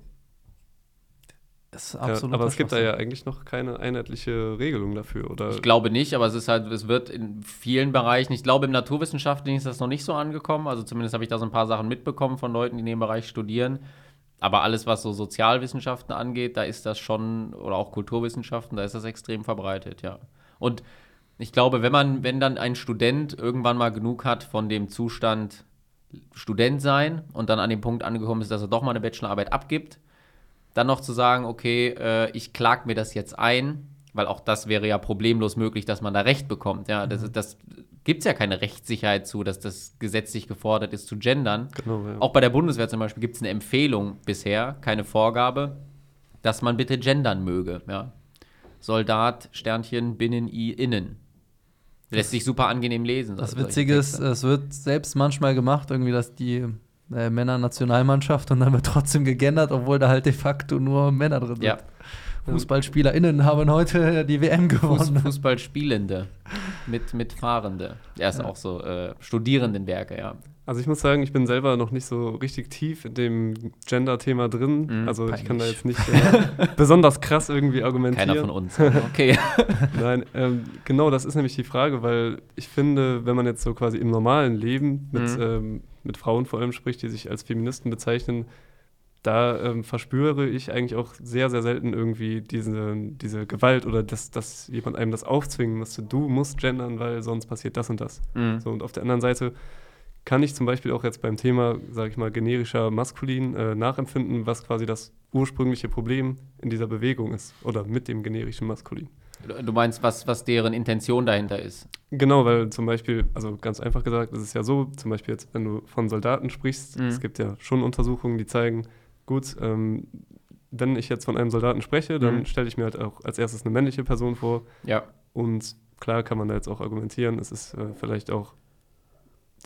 Ist Ja, absolut aber es gibt da ja eigentlich noch keine einheitliche Regelung dafür, oder? ich glaube nicht, aber es ist halt, es wird in vielen Bereichen, ich glaube, im Naturwissenschaftlichen ist das noch nicht so angekommen. Also zumindest habe ich da so ein paar Sachen mitbekommen von Leuten, die in dem Bereich studieren. Aber alles, was so Sozialwissenschaften angeht, da ist das schon, oder auch Kulturwissenschaften, da ist das extrem verbreitet, ja. Und ich glaube, wenn man, wenn dann ein Student irgendwann mal genug hat von dem Zustand Student sein und dann an dem Punkt angekommen ist, dass er doch mal eine Bachelorarbeit abgibt, dann noch zu sagen, okay, äh, ich klag mir das jetzt ein, weil auch das wäre ja problemlos möglich, dass man da Recht bekommt. Ja, das, ist- das gibt es ja keine Rechtssicherheit zu, dass das gesetzlich gefordert ist zu gendern. Genau, ja. Auch bei der Bundeswehr zum Beispiel gibt es eine Empfehlung bisher, keine Vorgabe, dass man bitte gendern möge. Ja. Soldat, Sternchen, Binnen, I, Innen. Lässt sich super angenehm lesen. Das Witzige ist, es wird selbst manchmal gemacht, irgendwie, dass die äh, Männer-Nationalmannschaft und dann wird trotzdem gegendert, obwohl da halt de facto nur Männer drin sind. Ja. FußballspielerInnen haben heute die WM Fuß, gewonnen. Fußballspielende mit, mit Fahrende. Er ist Ja. auch so äh, Studierendenwerke, ja. Also ich muss sagen, ich bin selber noch nicht so richtig tief in dem Gender-Thema drin. Mhm, also ich kann da peinlich. jetzt nicht äh, besonders krass irgendwie argumentieren. Keiner von uns. Okay. Nein, ähm, genau, das ist nämlich die Frage, weil ich finde, wenn man jetzt so quasi im normalen Leben mit, Mhm. ähm, mit Frauen vor allem spricht, die sich als Feministen bezeichnen, da ähm, verspüre ich eigentlich auch sehr, sehr selten irgendwie diese, diese Gewalt oder dass, dass jemand einem das aufzwingen müsste. Du musst gendern, weil sonst passiert das und das. Mhm. So, und auf der anderen Seite kann ich zum Beispiel auch jetzt beim Thema, sage ich mal, generischer Maskulin äh, nachempfinden, was quasi das ursprüngliche Problem in dieser Bewegung ist oder mit dem generischen Maskulin. Du- meinst, was, was deren Intention dahinter ist? Genau, weil zum Beispiel, also ganz einfach gesagt, es ist ja so, zum Beispiel jetzt, wenn du von Soldaten sprichst, Mhm. es gibt ja schon Untersuchungen, die zeigen, gut, ähm, wenn ich jetzt von einem Soldaten spreche, dann Mhm. stelle ich mir halt auch als erstes eine männliche Person vor Ja. und klar kann man da jetzt auch argumentieren, es ist äh, vielleicht auch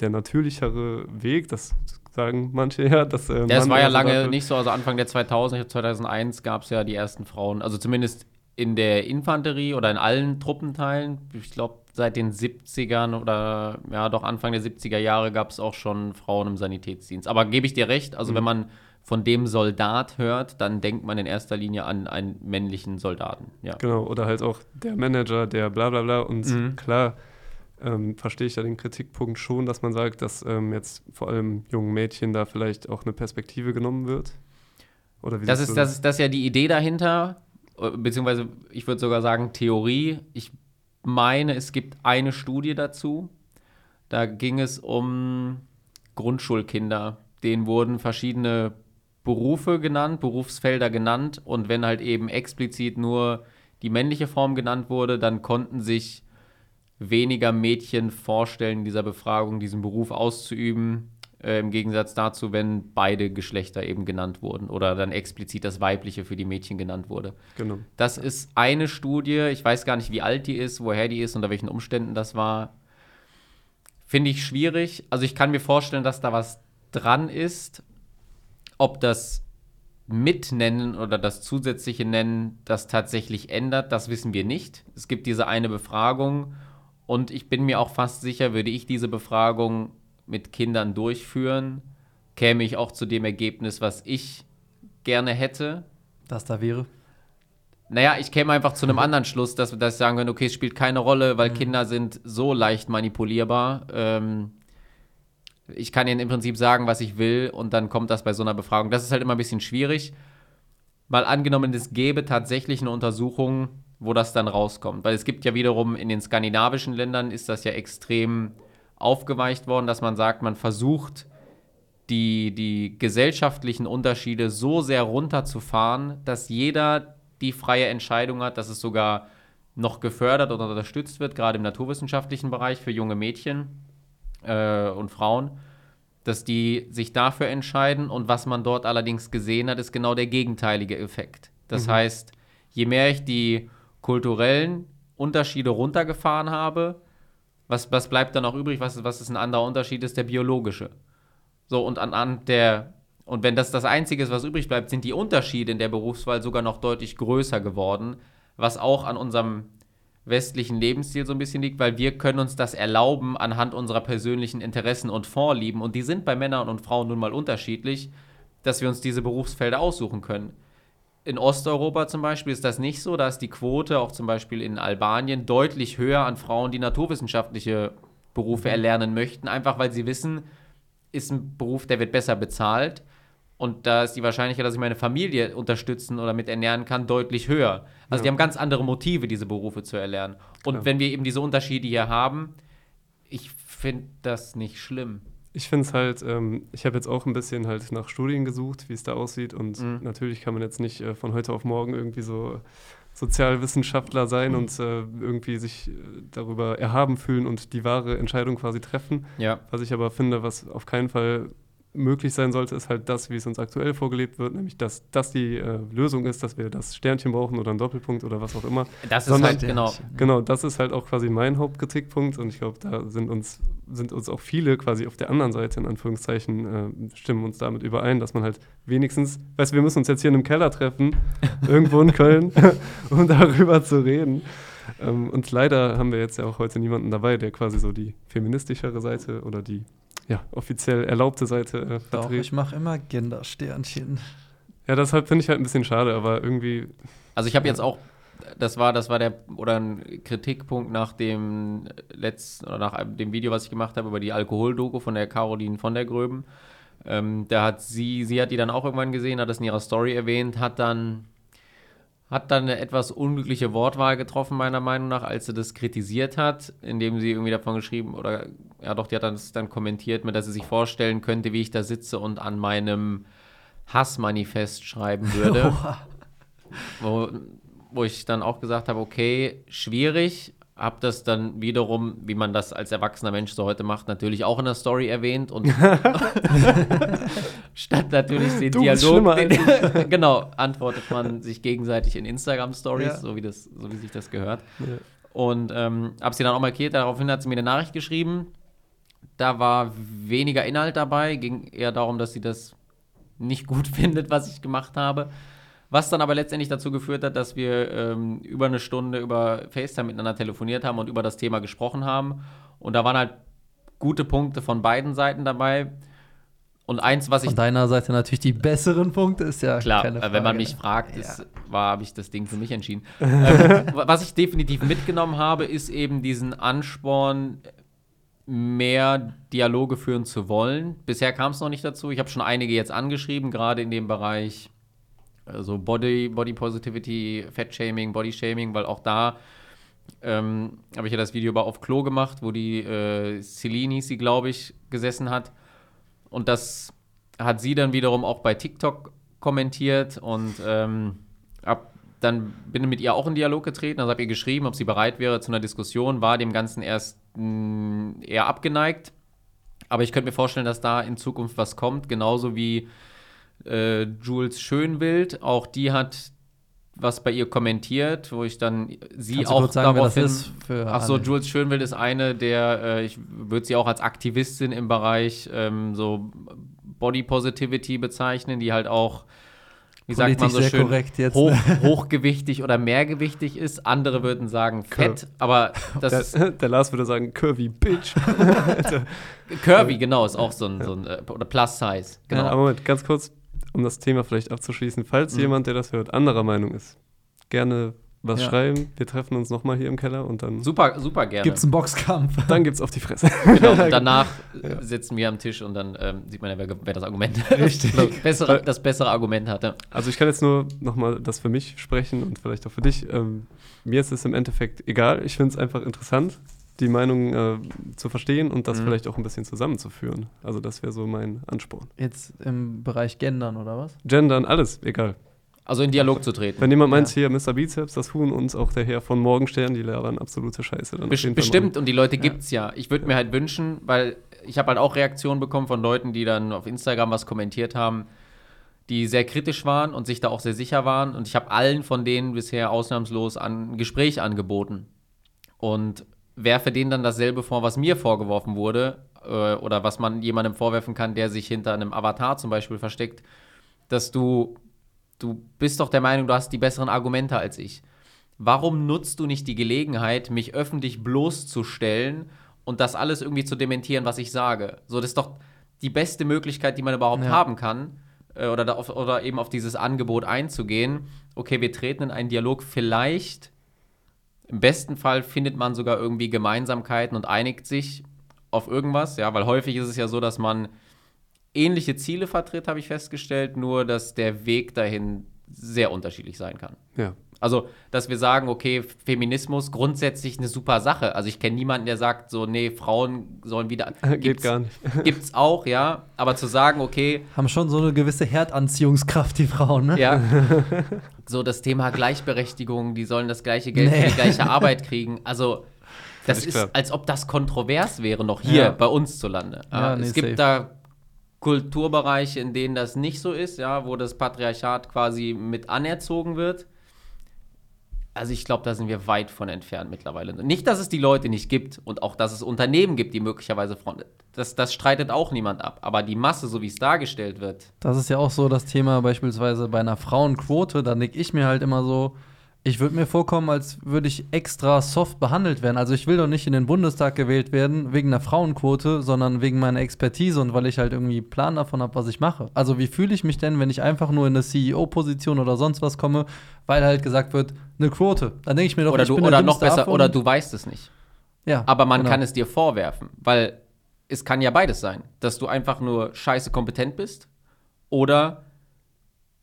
der natürlichere Weg, das sagen manche ja, dass äh, Ja, es war ja lange nicht so, also Anfang der 2000er, ich glaub, 2001 gab es ja die ersten Frauen, also zumindest in der Infanterie oder in allen Truppenteilen. Ich glaube, seit den 70ern oder ja, doch Anfang der 70er Jahre gab es auch schon Frauen im Sanitätsdienst. Aber gebe ich dir recht, also Mhm. wenn man von dem Soldat hört, dann denkt man in erster Linie an einen männlichen Soldaten. Ja. Genau, oder halt auch der Manager, der bla bla bla. Und Mhm. klar ähm, verstehe ich ja den Kritikpunkt schon, dass man sagt, dass ähm, jetzt vor allem jungen Mädchen da vielleicht auch eine Perspektive genommen wird. Oder wie Das ist, das, ist, das ist ja die Idee dahinter, beziehungsweise ich würde sogar sagen Theorie. Ich meine, es gibt eine Studie dazu. Da ging es um Grundschulkinder. Denen wurden verschiedene Berufe genannt, Berufsfelder genannt. Und wenn halt eben explizit nur die männliche Form genannt wurde, dann konnten sich weniger Mädchen vorstellen, in dieser Befragung diesen Beruf auszuüben, äh, im Gegensatz dazu, wenn beide Geschlechter eben genannt wurden oder dann explizit das Weibliche für die Mädchen genannt wurde. Genau. Das ist eine Studie, ich weiß gar nicht, wie alt die ist, woher die ist, unter welchen Umständen das war. Finde ich schwierig. Also ich kann mir vorstellen, dass da was dran ist. Ob das Mitnennen oder das zusätzliche Nennen das tatsächlich ändert, das wissen wir nicht. Es gibt diese eine Befragung und ich bin mir auch fast sicher, würde ich diese Befragung mit Kindern durchführen, käme ich auch zu dem Ergebnis, was ich gerne hätte. Das da wäre. Naja, ich käme einfach zu einem anderen Schluss, dass, dass ich sagen würde, okay, es spielt keine Rolle, weil mhm. Kinder sind so leicht manipulierbar. Ähm, ich kann ihnen im Prinzip sagen, was ich will und dann kommt das bei so einer Befragung. Das ist halt immer ein bisschen schwierig. Mal angenommen, es gäbe tatsächlich eine Untersuchung, wo das dann rauskommt. Weil es gibt ja wiederum in den skandinavischen Ländern ist das ja extrem aufgeweicht worden, dass man sagt, man versucht, die, die gesellschaftlichen Unterschiede so sehr runterzufahren, dass jeder die freie Entscheidung hat, dass es sogar noch gefördert oder unterstützt wird, gerade im naturwissenschaftlichen Bereich für junge Mädchen äh, und Frauen, dass die sich dafür entscheiden. Und was man dort allerdings gesehen hat, ist genau der gegenteilige Effekt. Das mhm. heißt, je mehr ich die kulturellen Unterschiede runtergefahren habe, was, was bleibt dann auch übrig? Was, was ist ein anderer Unterschied? Ist der biologische. So, und anhand der, und wenn das das Einzige ist, was übrig bleibt, sind die Unterschiede in der Berufswahl sogar noch deutlich größer geworden, was auch an unserem westlichen Lebensstil so ein bisschen liegt, weil wir können uns das erlauben anhand unserer persönlichen Interessen und Vorlieben und die sind bei Männern und Frauen nun mal unterschiedlich, dass wir uns diese Berufsfelder aussuchen können. In Osteuropa zum Beispiel ist das nicht so, da ist die Quote auch zum Beispiel in Albanien deutlich höher an Frauen, die naturwissenschaftliche Berufe erlernen möchten, einfach weil sie wissen, ist ein Beruf, der wird besser bezahlt und da ist die Wahrscheinlichkeit, dass ich meine Familie unterstützen oder mit ernähren kann, deutlich höher. Also ja. die haben ganz andere Motive, diese Berufe zu erlernen. Und Klar. wenn wir eben diese Unterschiede hier haben, ich finde das nicht schlimm. Ich finde es halt, ähm, ich habe jetzt auch ein bisschen halt nach Studien gesucht, wie es da aussieht. Und mhm. natürlich kann man jetzt nicht äh, von heute auf morgen irgendwie so Sozialwissenschaftler sein mhm. und äh, irgendwie sich äh, darüber erhaben fühlen und die wahre Entscheidung quasi treffen. Ja. Was ich aber finde, was auf keinen Fall möglich sein sollte, ist halt das, wie es uns aktuell vorgelebt wird, nämlich dass das die äh, Lösung ist, dass wir das Sternchen brauchen oder einen Doppelpunkt oder was auch immer. Das ist halt genau. Genau, das ist halt auch quasi mein Hauptkritikpunkt und ich glaube, da sind uns, sind uns auch viele quasi auf der anderen Seite, in Anführungszeichen, äh, stimmen uns damit überein, dass man halt wenigstens, weißt du, wir müssen uns jetzt hier in einem Keller treffen, irgendwo in Köln, um darüber zu reden. Ähm, und leider haben wir jetzt ja auch heute niemanden dabei, der quasi so die feministischere Seite oder die ja, offiziell erlaubte Seite äh, vertreten. Doch, ich mache immer Gender-Sternchen. Ja, deshalb finde ich halt ein bisschen schade, aber irgendwie. Also ich habe jetzt auch, das war, das war der oder ein Kritikpunkt nach dem letzten oder nach dem Video, was ich gemacht habe über die Alkoholdoku von der Caroline von der Gröben. Ähm, da hat sie, sie hat die dann auch irgendwann gesehen, hat das in ihrer Story erwähnt, hat dann hat dann eine etwas unglückliche Wortwahl getroffen, meiner Meinung nach, als sie das kritisiert hat, indem sie irgendwie davon geschrieben, oder ja doch, die hat das dann kommentiert, mit, dass sie sich vorstellen könnte, wie ich da sitze und an meinem Hassmanifest schreiben würde. wo, wo ich dann auch gesagt habe, okay, schwierig, habe das dann wiederum, wie man das als erwachsener Mensch so heute macht, natürlich auch in der Story erwähnt und statt natürlich den du Dialog, den, genau, antwortet man sich gegenseitig in Instagram Stories, ja. so wie das, so wie sich das gehört. Ja. Und ähm, habe sie dann auch markiert. Daraufhin hat sie mir eine Nachricht geschrieben. Da war weniger Inhalt dabei, ging eher darum, dass sie das nicht gut findet, was ich gemacht habe. Was dann aber letztendlich dazu geführt hat, dass wir ähm, über eine Stunde über FaceTime miteinander telefoniert haben und über das Thema gesprochen haben. Und da waren halt gute Punkte von beiden Seiten dabei. Und eins, was ich. Von deiner Seite natürlich die besseren Punkte, ist ja klar. Keine Frage. Wenn man mich fragt, ja. habe ich das Ding für mich entschieden. ähm, was ich definitiv mitgenommen habe, ist eben diesen Ansporn, mehr Dialoge führen zu wollen. Bisher kam es noch nicht dazu. Ich habe schon einige jetzt angeschrieben, gerade in dem Bereich also Body, Body Positivity, Fat Shaming, Body Shaming, weil auch da ähm, habe ich ja das Video über auf Klo gemacht, wo die äh, Celine sie, glaube ich, gesessen hat. Und das hat sie dann wiederum auch bei TikTok kommentiert und ähm, ab, dann bin ich mit ihr auch in Dialog getreten, also habe ihr geschrieben, ob sie bereit wäre zu einer Diskussion, war dem Ganzen erst mh, mm, eher abgeneigt. Aber ich könnte mir vorstellen, dass da in Zukunft was kommt, genauso wie äh, Jules Schönwild, auch die hat was bei ihr kommentiert, wo ich dann sie Kannst auch sagen, daraufhin. Ach so, Jules Schönwild ist eine der, äh, ich würde sie auch als Aktivistin im Bereich ähm, so Body Positivity bezeichnen, die halt auch wie sagt man so sehr schön, korrekt jetzt. hoch, hochgewichtig oder mehrgewichtig ist. Andere würden sagen fett, aber das Der, der Lars würde sagen, Curvy Bitch. curvy, genau, ist auch so ein, so ein äh, oder Plus Size. Genau. Aber Moment, ganz kurz, um das Thema vielleicht abzuschließen. Falls Mhm. jemand, der das hört, anderer Meinung ist, gerne was Ja. schreiben. Wir treffen uns nochmal hier im Keller und dann, Super, super gerne. Gibt's einen Boxkampf? dann gibt's auf die Fresse. Genau, und danach äh, sitzen wir am Tisch und dann ähm, sieht man ja, wer, wer das Argument Richtig. das, bessere, das bessere Argument hatte. Also ich kann jetzt nur nochmal das für mich sprechen und vielleicht auch für dich. Ähm, mir ist es im Endeffekt egal. Ich finde es einfach interessant, die Meinung äh, zu verstehen und das Mhm. vielleicht auch ein bisschen zusammenzuführen. Also das wäre so mein Ansporn. Jetzt im Bereich Gendern oder was? Gendern, alles, egal. Also in Dialog zu treten. Wenn jemand meint, Ja. hier Mr. Bizeps, das Huhn und auch der Herr von Morgenstern, die labern absolute Scheiße. Dann Best bestimmt, und die Leute gibt's ja. Ich würde mir halt wünschen, weil ich habe halt auch Reaktionen bekommen von Leuten, die dann auf Instagram was kommentiert haben, die sehr kritisch waren und sich da auch sehr sicher waren. Und ich habe allen von denen bisher ausnahmslos an, ein Gespräch angeboten. Und werfe denen dann dasselbe vor, was mir vorgeworfen wurde, äh, oder was man jemandem vorwerfen kann, der sich hinter einem Avatar zum Beispiel versteckt, dass du, du bist doch der Meinung, du hast die besseren Argumente als ich. Warum nutzt du nicht die Gelegenheit, mich öffentlich bloßzustellen und das alles irgendwie zu dementieren, was ich sage? So, das ist doch die beste Möglichkeit, die man überhaupt Ja. haben kann. äh, Oder, da auf, oder eben auf dieses Angebot einzugehen. Okay, wir treten in einen Dialog. Vielleicht, im besten Fall, findet man sogar irgendwie Gemeinsamkeiten und einigt sich auf irgendwas. Ja, weil häufig ist es ja so, dass man ähnliche Ziele vertritt, habe ich festgestellt, nur dass der Weg dahin sehr unterschiedlich sein kann. Ja. Also, dass wir sagen, okay, Feminismus grundsätzlich eine super Sache. Also ich kenne niemanden, der sagt so, nee, Frauen sollen wieder. Geht gar nicht. Gibt's auch, ja. Aber zu sagen, okay, Haben schon so eine gewisse Herdanziehungskraft, die Frauen, ne? ja, so das Thema Gleichberechtigung, die sollen das gleiche Geld Nee. für die gleiche Arbeit kriegen. Also, das ist, klar. als ob das kontrovers wäre, noch hier Ja. bei uns zu Lande. Ja, Ja, nee, es gibt safe. da Kulturbereiche, in denen das nicht so ist, ja, wo das Patriarchat quasi mit anerzogen wird. Also ich glaube, da sind wir weit von entfernt mittlerweile. Nicht, dass es die Leute nicht gibt und auch, dass es Unternehmen gibt, die möglicherweise Frauen. Das, das streitet auch niemand ab. Aber die Masse, so wie es dargestellt wird, Das ist ja auch so das Thema beispielsweise bei einer Frauenquote. Da denke ich mir halt immer so, ich würde mir vorkommen, als würde ich extra soft behandelt werden. Also ich will doch nicht in den Bundestag gewählt werden wegen einer Frauenquote, sondern wegen meiner Expertise und weil ich halt irgendwie Plan davon habe, was ich mache. Also wie fühle ich mich denn, wenn ich einfach nur in eine CEO-Position oder sonst was komme, weil halt gesagt wird, eine Quote. Dann denke ich mir doch, oder, ich du, bin der oder noch besser, davon. oder du weißt es nicht. ja, Aber man genau. kann es dir vorwerfen, weil es kann ja beides sein, dass du einfach nur scheiße kompetent bist oder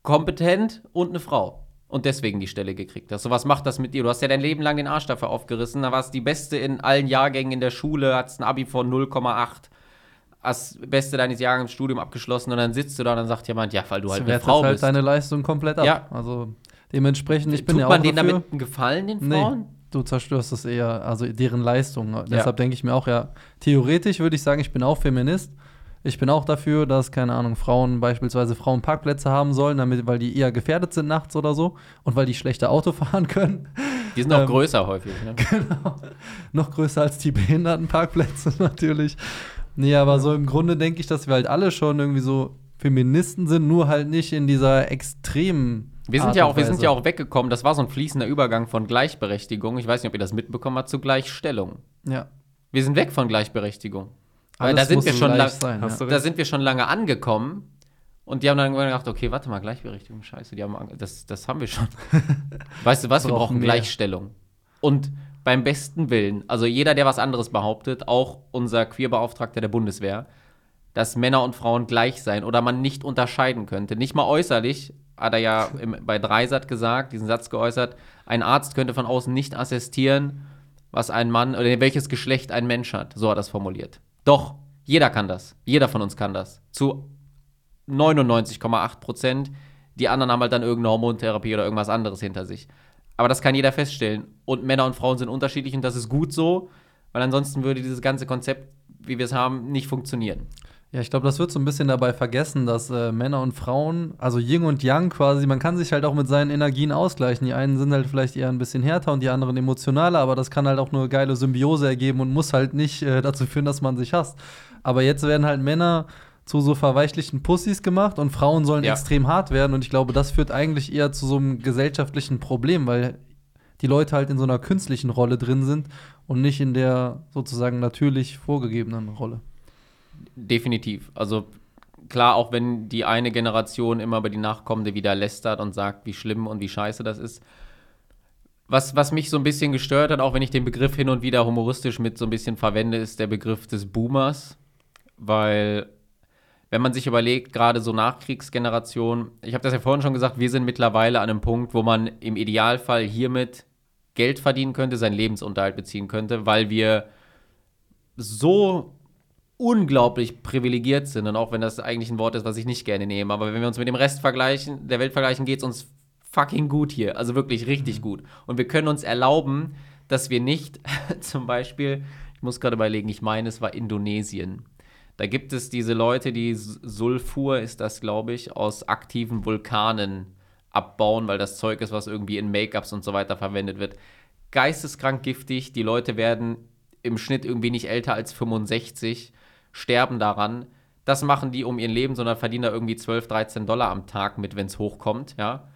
kompetent und eine Frau und deswegen die Stelle gekriegt hast. So was macht das mit dir? Du hast ja dein Leben lang den Arsch dafür aufgerissen, da warst die Beste in allen Jahrgängen in der Schule, hattest ein Abi von 0,8, hast Beste deines Jahrgangs im Studium abgeschlossen und dann sitzt du da und dann sagt jemand, ja, weil du Das halt eine Frau halt bist. deine Leistung komplett ab. Ja. Also dementsprechend, ich bin Tut ja auch man denen dafür. damit einen Gefallen, den Nee, Frauen? du zerstörst es eher, also deren Leistung. Deshalb denke ich mir auch, ja, theoretisch würde ich sagen, ich bin auch Feminist. Ich bin auch dafür, dass, keine Ahnung, Frauen beispielsweise Frauenparkplätze haben sollen, damit, weil die eher gefährdet sind nachts oder so und weil die schlechter Auto fahren können. Die sind auch Ähm, größer häufig. Ne? genau. Noch größer als die Behindertenparkplätze natürlich. Nee, aber so im Grunde denke ich, dass wir halt alle schon irgendwie so Feministen sind, nur halt nicht in dieser extremen. Wir sind Art ja auch, wir sind ja auch weggekommen. Das war so ein fließender Übergang von Gleichberechtigung. Ich weiß nicht, ob ihr das mitbekommen habt zu Gleichstellung. Ja. Wir sind weg von Gleichberechtigung. Weil Alles da sind wir schon lang, sein, ja. da sind wir schon lange angekommen. Und die haben dann irgendwann gedacht, okay, warte mal, Gleichberechtigung, scheiße, die haben, das, das haben wir schon. weißt du was, wir Brauchen brauchen mehr. Gleichstellung. Und beim besten Willen, also jeder, der was anderes behauptet, auch unser Queerbeauftragter der Bundeswehr, dass Männer und Frauen gleich sein oder man nicht unterscheiden könnte. Nicht mal äußerlich, hat er ja im, bei Dreisat gesagt, diesen Satz geäußert, ein Arzt könnte von außen nicht assistieren, was ein Mann oder welches Geschlecht ein Mensch hat. So hat er es formuliert. Doch, jeder kann das. Jeder von uns kann das. Zu 99,8 Prozent. Die anderen haben halt dann irgendeine Hormontherapie oder irgendwas anderes hinter sich. Aber das kann jeder feststellen. Und Männer und Frauen sind unterschiedlich und das ist gut so, weil ansonsten würde dieses ganze Konzept, wie wir es haben, nicht funktionieren. Ja, ich glaube, das wird so ein bisschen dabei vergessen, dass äh, Männer und Frauen, also Yin und Yang quasi, man kann sich halt auch mit seinen Energien ausgleichen. Die einen sind halt vielleicht eher ein bisschen härter und die anderen emotionaler, aber das kann halt auch nur geile Symbiose ergeben und muss halt nicht äh, dazu führen, dass man sich hasst. Aber jetzt werden halt Männer zu so verweichlichten Pussys gemacht und Frauen sollen Ja. extrem hart werden. Und ich glaube, das führt eigentlich eher zu so einem gesellschaftlichen Problem, weil die Leute halt in so einer künstlichen Rolle drin sind und nicht in der sozusagen natürlich vorgegebenen Rolle. Definitiv. Also klar, auch wenn die eine Generation immer über die nachkommende wieder lästert und sagt, wie schlimm und wie scheiße das ist. Was, was mich so ein bisschen gestört hat, auch wenn ich den Begriff hin und wieder humoristisch mit so ein bisschen verwende, ist der Begriff des Boomers. Weil, wenn man sich überlegt, gerade so Nachkriegsgeneration, ich habe das ja vorhin schon gesagt, wir sind mittlerweile an einem Punkt, wo man im Idealfall hiermit Geld verdienen könnte, seinen Lebensunterhalt beziehen könnte, weil wir so unglaublich privilegiert sind. Und auch wenn das eigentlich ein Wort ist, was ich nicht gerne nehme, aber wenn wir uns mit dem Rest vergleichen, der Welt vergleichen, geht es uns fucking gut hier. Also wirklich richtig gut. Und wir können uns erlauben, dass wir nicht zum Beispiel, ich muss gerade überlegen, ich meine, es war Indonesien. Da gibt es diese Leute, die Sulfur ist das, glaube ich, aus aktiven Vulkanen abbauen, weil das Zeug ist, was irgendwie in Make-ups und so weiter verwendet wird. Geisteskrank giftig. Die Leute werden im Schnitt irgendwie nicht älter als 65, sterben daran. Das machen die um ihr Leben, sondern verdienen da irgendwie 12, 13 Dollar am Tag mit, wenn es hochkommt, ja.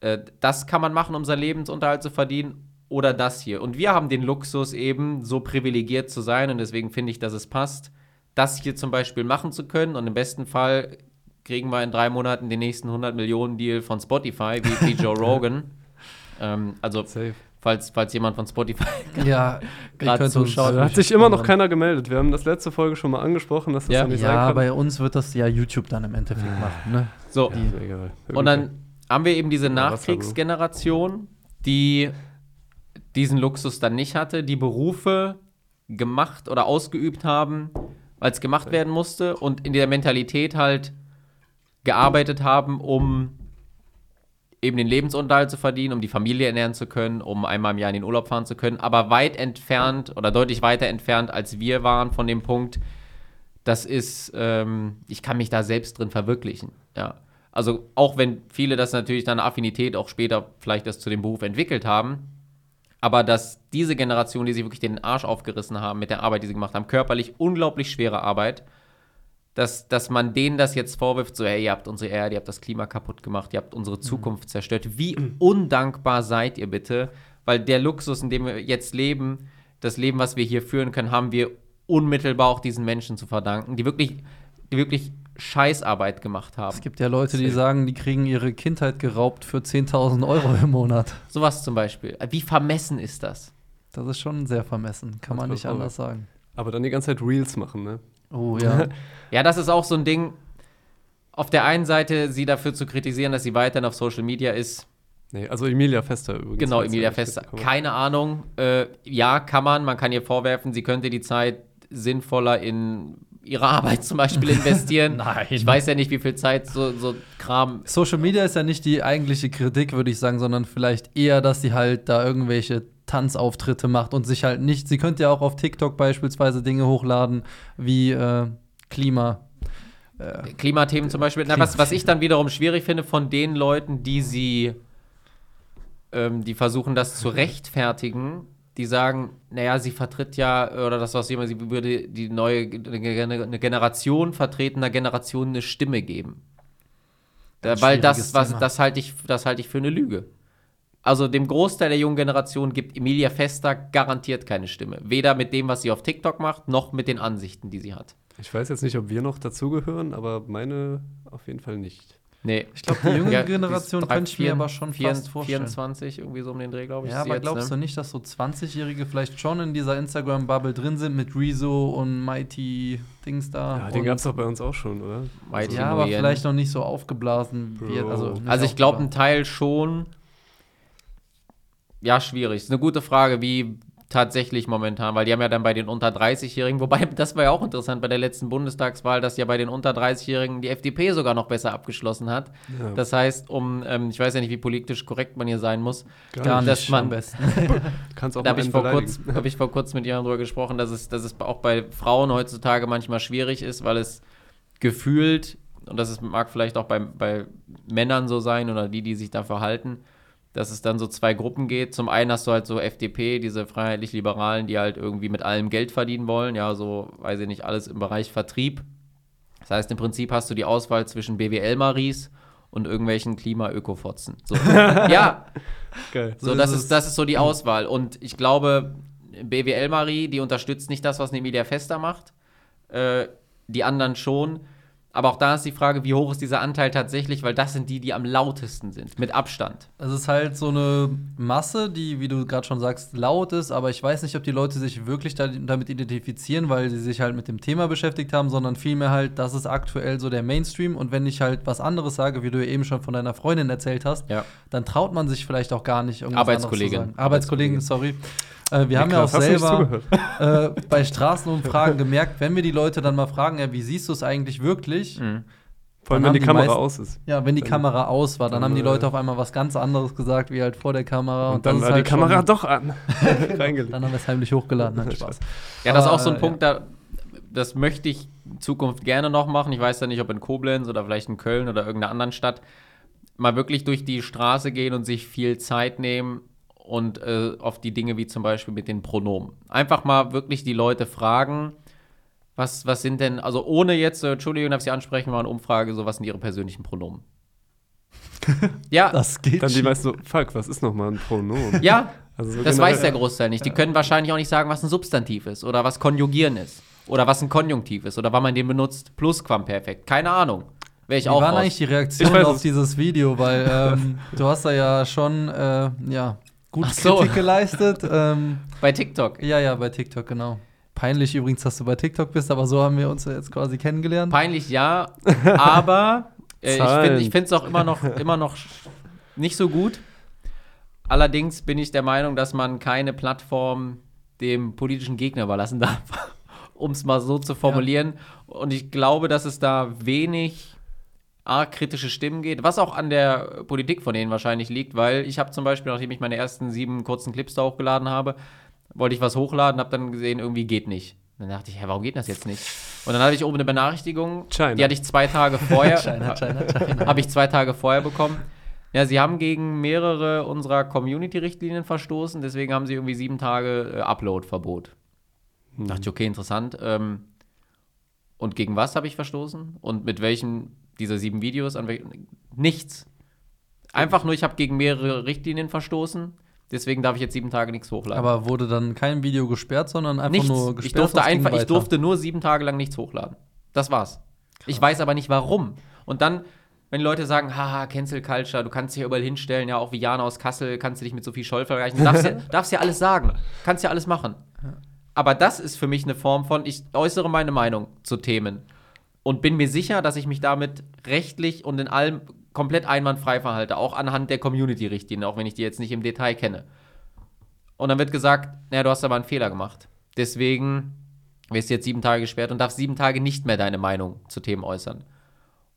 Äh, Das kann man machen, um seinen Lebensunterhalt zu verdienen. Oder das hier. Und wir haben den Luxus eben, so privilegiert zu sein. Und deswegen finde ich, dass es passt, das hier zum Beispiel machen zu können. Und im besten Fall kriegen wir in drei Monaten den nächsten 100 Millionen Deal von Spotify, wie, wie Joe Rogan. ähm, also, Safe. Falls, falls jemand von Spotify Ja, Grad zuschaut. Da hat sich immer noch keiner gemeldet. Wir haben das letzte Folge schon mal angesprochen, dass das Ja. ja nicht sein Ja, kann. bei uns wird das ja YouTube dann im Endeffekt machen. Ne? So, ja, und dann haben wir eben diese Ja, Nachkriegsgeneration, die diesen Luxus dann nicht hatte, die Berufe gemacht oder ausgeübt haben, weil es gemacht werden musste und in der Mentalität halt gearbeitet haben, um eben den Lebensunterhalt zu verdienen, um die Familie ernähren zu können, um einmal im Jahr in den Urlaub fahren zu können, aber weit entfernt oder deutlich weiter entfernt, als wir waren von dem Punkt, das ist, ähm, ich kann mich da selbst drin verwirklichen. Ja. Also auch wenn viele das natürlich dann eine Affinität auch später vielleicht das zu dem Beruf entwickelt haben, aber dass diese Generation, die sich wirklich den Arsch aufgerissen haben mit der Arbeit, die sie gemacht haben, körperlich unglaublich schwere Arbeit, dass, dass man denen das jetzt vorwirft, so, hey, ihr habt unsere Erde, ihr habt das Klima kaputt gemacht, ihr habt unsere Zukunft zerstört. Wie undankbar seid ihr bitte? Weil der Luxus, in dem wir jetzt leben, das Leben, was wir hier führen können, haben wir unmittelbar auch diesen Menschen zu verdanken, die wirklich, die wirklich Scheißarbeit gemacht haben. Es gibt ja Leute, die sagen, die kriegen ihre Kindheit geraubt für 10.000 Euro im Monat. Sowas zum Beispiel. Wie vermessen ist das? Das ist schon sehr vermessen, kann man Das nicht anders sagen. Aber dann die ganze Zeit Reels machen, ne? Oh ja. Ja, das ist auch so ein Ding. Auf der einen Seite, sie dafür zu kritisieren, dass sie weiterhin auf Social Media ist. Nee, also Emilia Fester übrigens. Genau, Emilia Fester. Keine Ahnung. Äh, ja, kann man. Man kann ihr vorwerfen, sie könnte die Zeit sinnvoller in ihre Arbeit zum Beispiel investieren. Nein. Ich weiß ja nicht, wie viel Zeit so, so Kram. Social Media ist ja nicht die eigentliche Kritik, würde ich sagen, sondern vielleicht eher, dass sie halt da irgendwelche Tanzauftritte macht und sich halt nicht. Sie könnte ja auch auf TikTok beispielsweise Dinge hochladen wie äh, Klima. Äh, Klimathemen zum Beispiel. Na, was, was ich dann wiederum schwierig finde von den Leuten, die sie, ähm, die versuchen, das zu rechtfertigen, die sagen, naja, sie vertritt ja, oder das, was jemand, sie würde die neue eine Generation vertreten, einer Generation eine Stimme geben. Ganz weil das, was, Thema. das halte ich, das halte ich für eine Lüge. Also dem Großteil der jungen Generation gibt Emilia Fester garantiert keine Stimme. Weder mit dem, was sie auf TikTok macht, noch mit den Ansichten, die sie hat. Ich weiß jetzt nicht, ob wir noch dazugehören, aber meine auf jeden Fall nicht. Nee. ich glaube, die junge Ja, Generation drei- könnte ich mir aber schon vier- fast vorstellen. 24, irgendwie so um den Dreh, glaube ich. Ja, aber jetzt, glaubst du ne? nicht, dass so 20-Jährige vielleicht schon in dieser Instagram-Bubble drin sind mit Rezo und Mighty Dings da? Ja, den gab es doch bei uns auch schon, oder? Mighty Ja, aber Nguyen. vielleicht noch nicht so aufgeblasen wie Bro. also, nicht Also ich glaube, ein. Teil schon. Ja, schwierig. Ist eine gute Frage, wie tatsächlich momentan, weil die haben ja dann bei den unter 30-Jährigen, wobei das war ja auch interessant bei der letzten Bundestagswahl, dass ja bei den unter 30-Jährigen die FDP sogar noch besser abgeschlossen hat. Ja, Das heißt, um, ähm, ich weiß ja nicht, wie politisch korrekt man hier sein muss, gar dass nicht man- am besten. kannst auch da habe ich, vor kurz- hab ich vor kurzem mit jemandem drüber gesprochen, dass es, dass es auch bei Frauen heutzutage manchmal schwierig ist, weil es gefühlt, und das ist, mag vielleicht auch bei, bei Männern so sein oder die, die sich dafür halten, dass es dann so zwei Gruppen geht. Zum einen hast du halt so FDP, diese freiheitlich-liberalen, die halt irgendwie mit allem Geld verdienen wollen, ja, so, weiß ich nicht, alles im Bereich Vertrieb. Das heißt, im Prinzip hast du die Auswahl zwischen BWL-Maries und irgendwelchen Klima-Ökofotzen. So. ja, Geil. so, das ist das ist so die Auswahl. Und ich glaube, BWL-Marie, die unterstützt nicht das, was Emilia Fester macht. Äh, die anderen schon. Aber auch da ist die Frage, wie hoch ist dieser Anteil tatsächlich, weil das sind die, die am lautesten sind, mit Abstand. Es ist halt so eine Masse, die, wie du gerade schon sagst, laut ist, aber ich weiß nicht, ob die Leute sich wirklich da, damit identifizieren, weil sie sich halt mit dem Thema beschäftigt haben, sondern vielmehr halt, das ist aktuell so der Mainstream und wenn ich halt was anderes sage, wie du eben schon von deiner Freundin erzählt hast, Ja. dann traut man sich vielleicht auch gar nicht sagen. Arbeitskollegen, sorry. Äh, wir haben ja auch krass, du nicht selber äh, bei Straßenumfragen gemerkt, wenn wir die Leute dann mal fragen, ja, wie siehst du es eigentlich wirklich? Mhm. Vor allem, Dann wenn die haben die Kamera meisten- aus ist. Ja, wenn die Kamera aus war, dann haben die Äh. Leute auf einmal was ganz anderes gesagt, wie halt vor der Kamera. Und, dann das war ist die halt Kamera doch an. Dann haben wir es heimlich hochgeladen. Nein, Spaß. Ja, das ist auch so ein äh, Punkt, da, das möchte ich in Zukunft gerne noch machen. Ich weiß ja nicht, ob in Koblenz oder vielleicht in Köln oder irgendeiner anderen Stadt. Mal wirklich durch die Straße gehen und sich viel Zeit nehmen und äh, auf die Dinge wie zum Beispiel mit den Pronomen. Einfach mal wirklich die Leute fragen, was, was sind denn, also ohne jetzt, äh, Entschuldigung, darf ich Sie ansprechen, mal eine Umfrage, so was sind Ihre persönlichen Pronomen? ja, Das geht Dann die meisten so, fuck, was ist nochmal ein Pronomen? ja, Also so Das weiß der Großteil nicht. Die können wahrscheinlich auch nicht sagen, was ein Substantiv ist oder was Konjugieren ist oder was ein Konjunktiv ist oder wann man den benutzt. Plusquamperfekt. Keine Ahnung. Wäre ich Wie auch waren raus. eigentlich die Reaktionen auf es. dieses Video? Weil ähm, du hast da ja schon äh, ja, gut Ach so. Kritik geleistet. ähm, Bei TikTok. ja, ja, bei TikTok, genau. Peinlich übrigens, dass du bei TikTok bist, aber so haben wir uns ja jetzt quasi kennengelernt. Peinlich ja, aber äh, ich finde es auch immer noch, immer noch nicht so gut. Allerdings bin ich der Meinung, dass man keine Plattform dem politischen Gegner überlassen darf, um es mal so zu formulieren. Und ich glaube, dass es da wenig arg kritische Stimmen geht, was auch an der Politik von denen wahrscheinlich liegt, weil ich habe zum Beispiel, nachdem ich meine ersten sieben kurzen Clips da hochgeladen habe, wollte ich was hochladen, habe dann gesehen, irgendwie geht nicht. Dann dachte ich, hä, warum geht das jetzt nicht? Und dann hatte ich oben eine Benachrichtigung, China. die hatte ich zwei Tage vorher, China, China, China. habe ich zwei Tage vorher bekommen. Ja, sie haben gegen mehrere unserer Community-Richtlinien verstoßen, deswegen haben sie irgendwie sieben Tage äh, Upload-Verbot. Hm. Dachte ich, okay, interessant. Ähm, und gegen was habe ich verstoßen? Und mit welchen dieser sieben Videos? An? Nichts. Einfach nur, ich habe gegen mehrere Richtlinien verstoßen. Deswegen darf ich jetzt sieben Tage nichts hochladen. Aber wurde dann kein Video gesperrt, sondern einfach nichts. nur gesperrt? ich durfte einfach, ich durfte nur sieben Tage lang nichts hochladen. Das war's. Ich weiß aber nicht warum. Und dann, wenn Leute sagen, haha, Cancel Culture, du kannst dich ja überall hinstellen, ja, auch wie Jana aus Kassel, kannst du dich mit Sophie Scholl vergleichen. Du darfst ja, darfst ja alles sagen. Kannst ja alles machen. Aber das ist für mich eine Form von, ich äußere meine Meinung zu Themen und bin mir sicher, dass ich mich damit rechtlich und in allem komplett einwandfrei verhalte, auch anhand der Community-Richtlinien, auch wenn ich die jetzt nicht im Detail kenne. Und dann wird gesagt, naja, du hast aber einen Fehler gemacht. Deswegen wirst du jetzt sieben Tage gesperrt und darfst sieben Tage nicht mehr deine Meinung zu Themen äußern.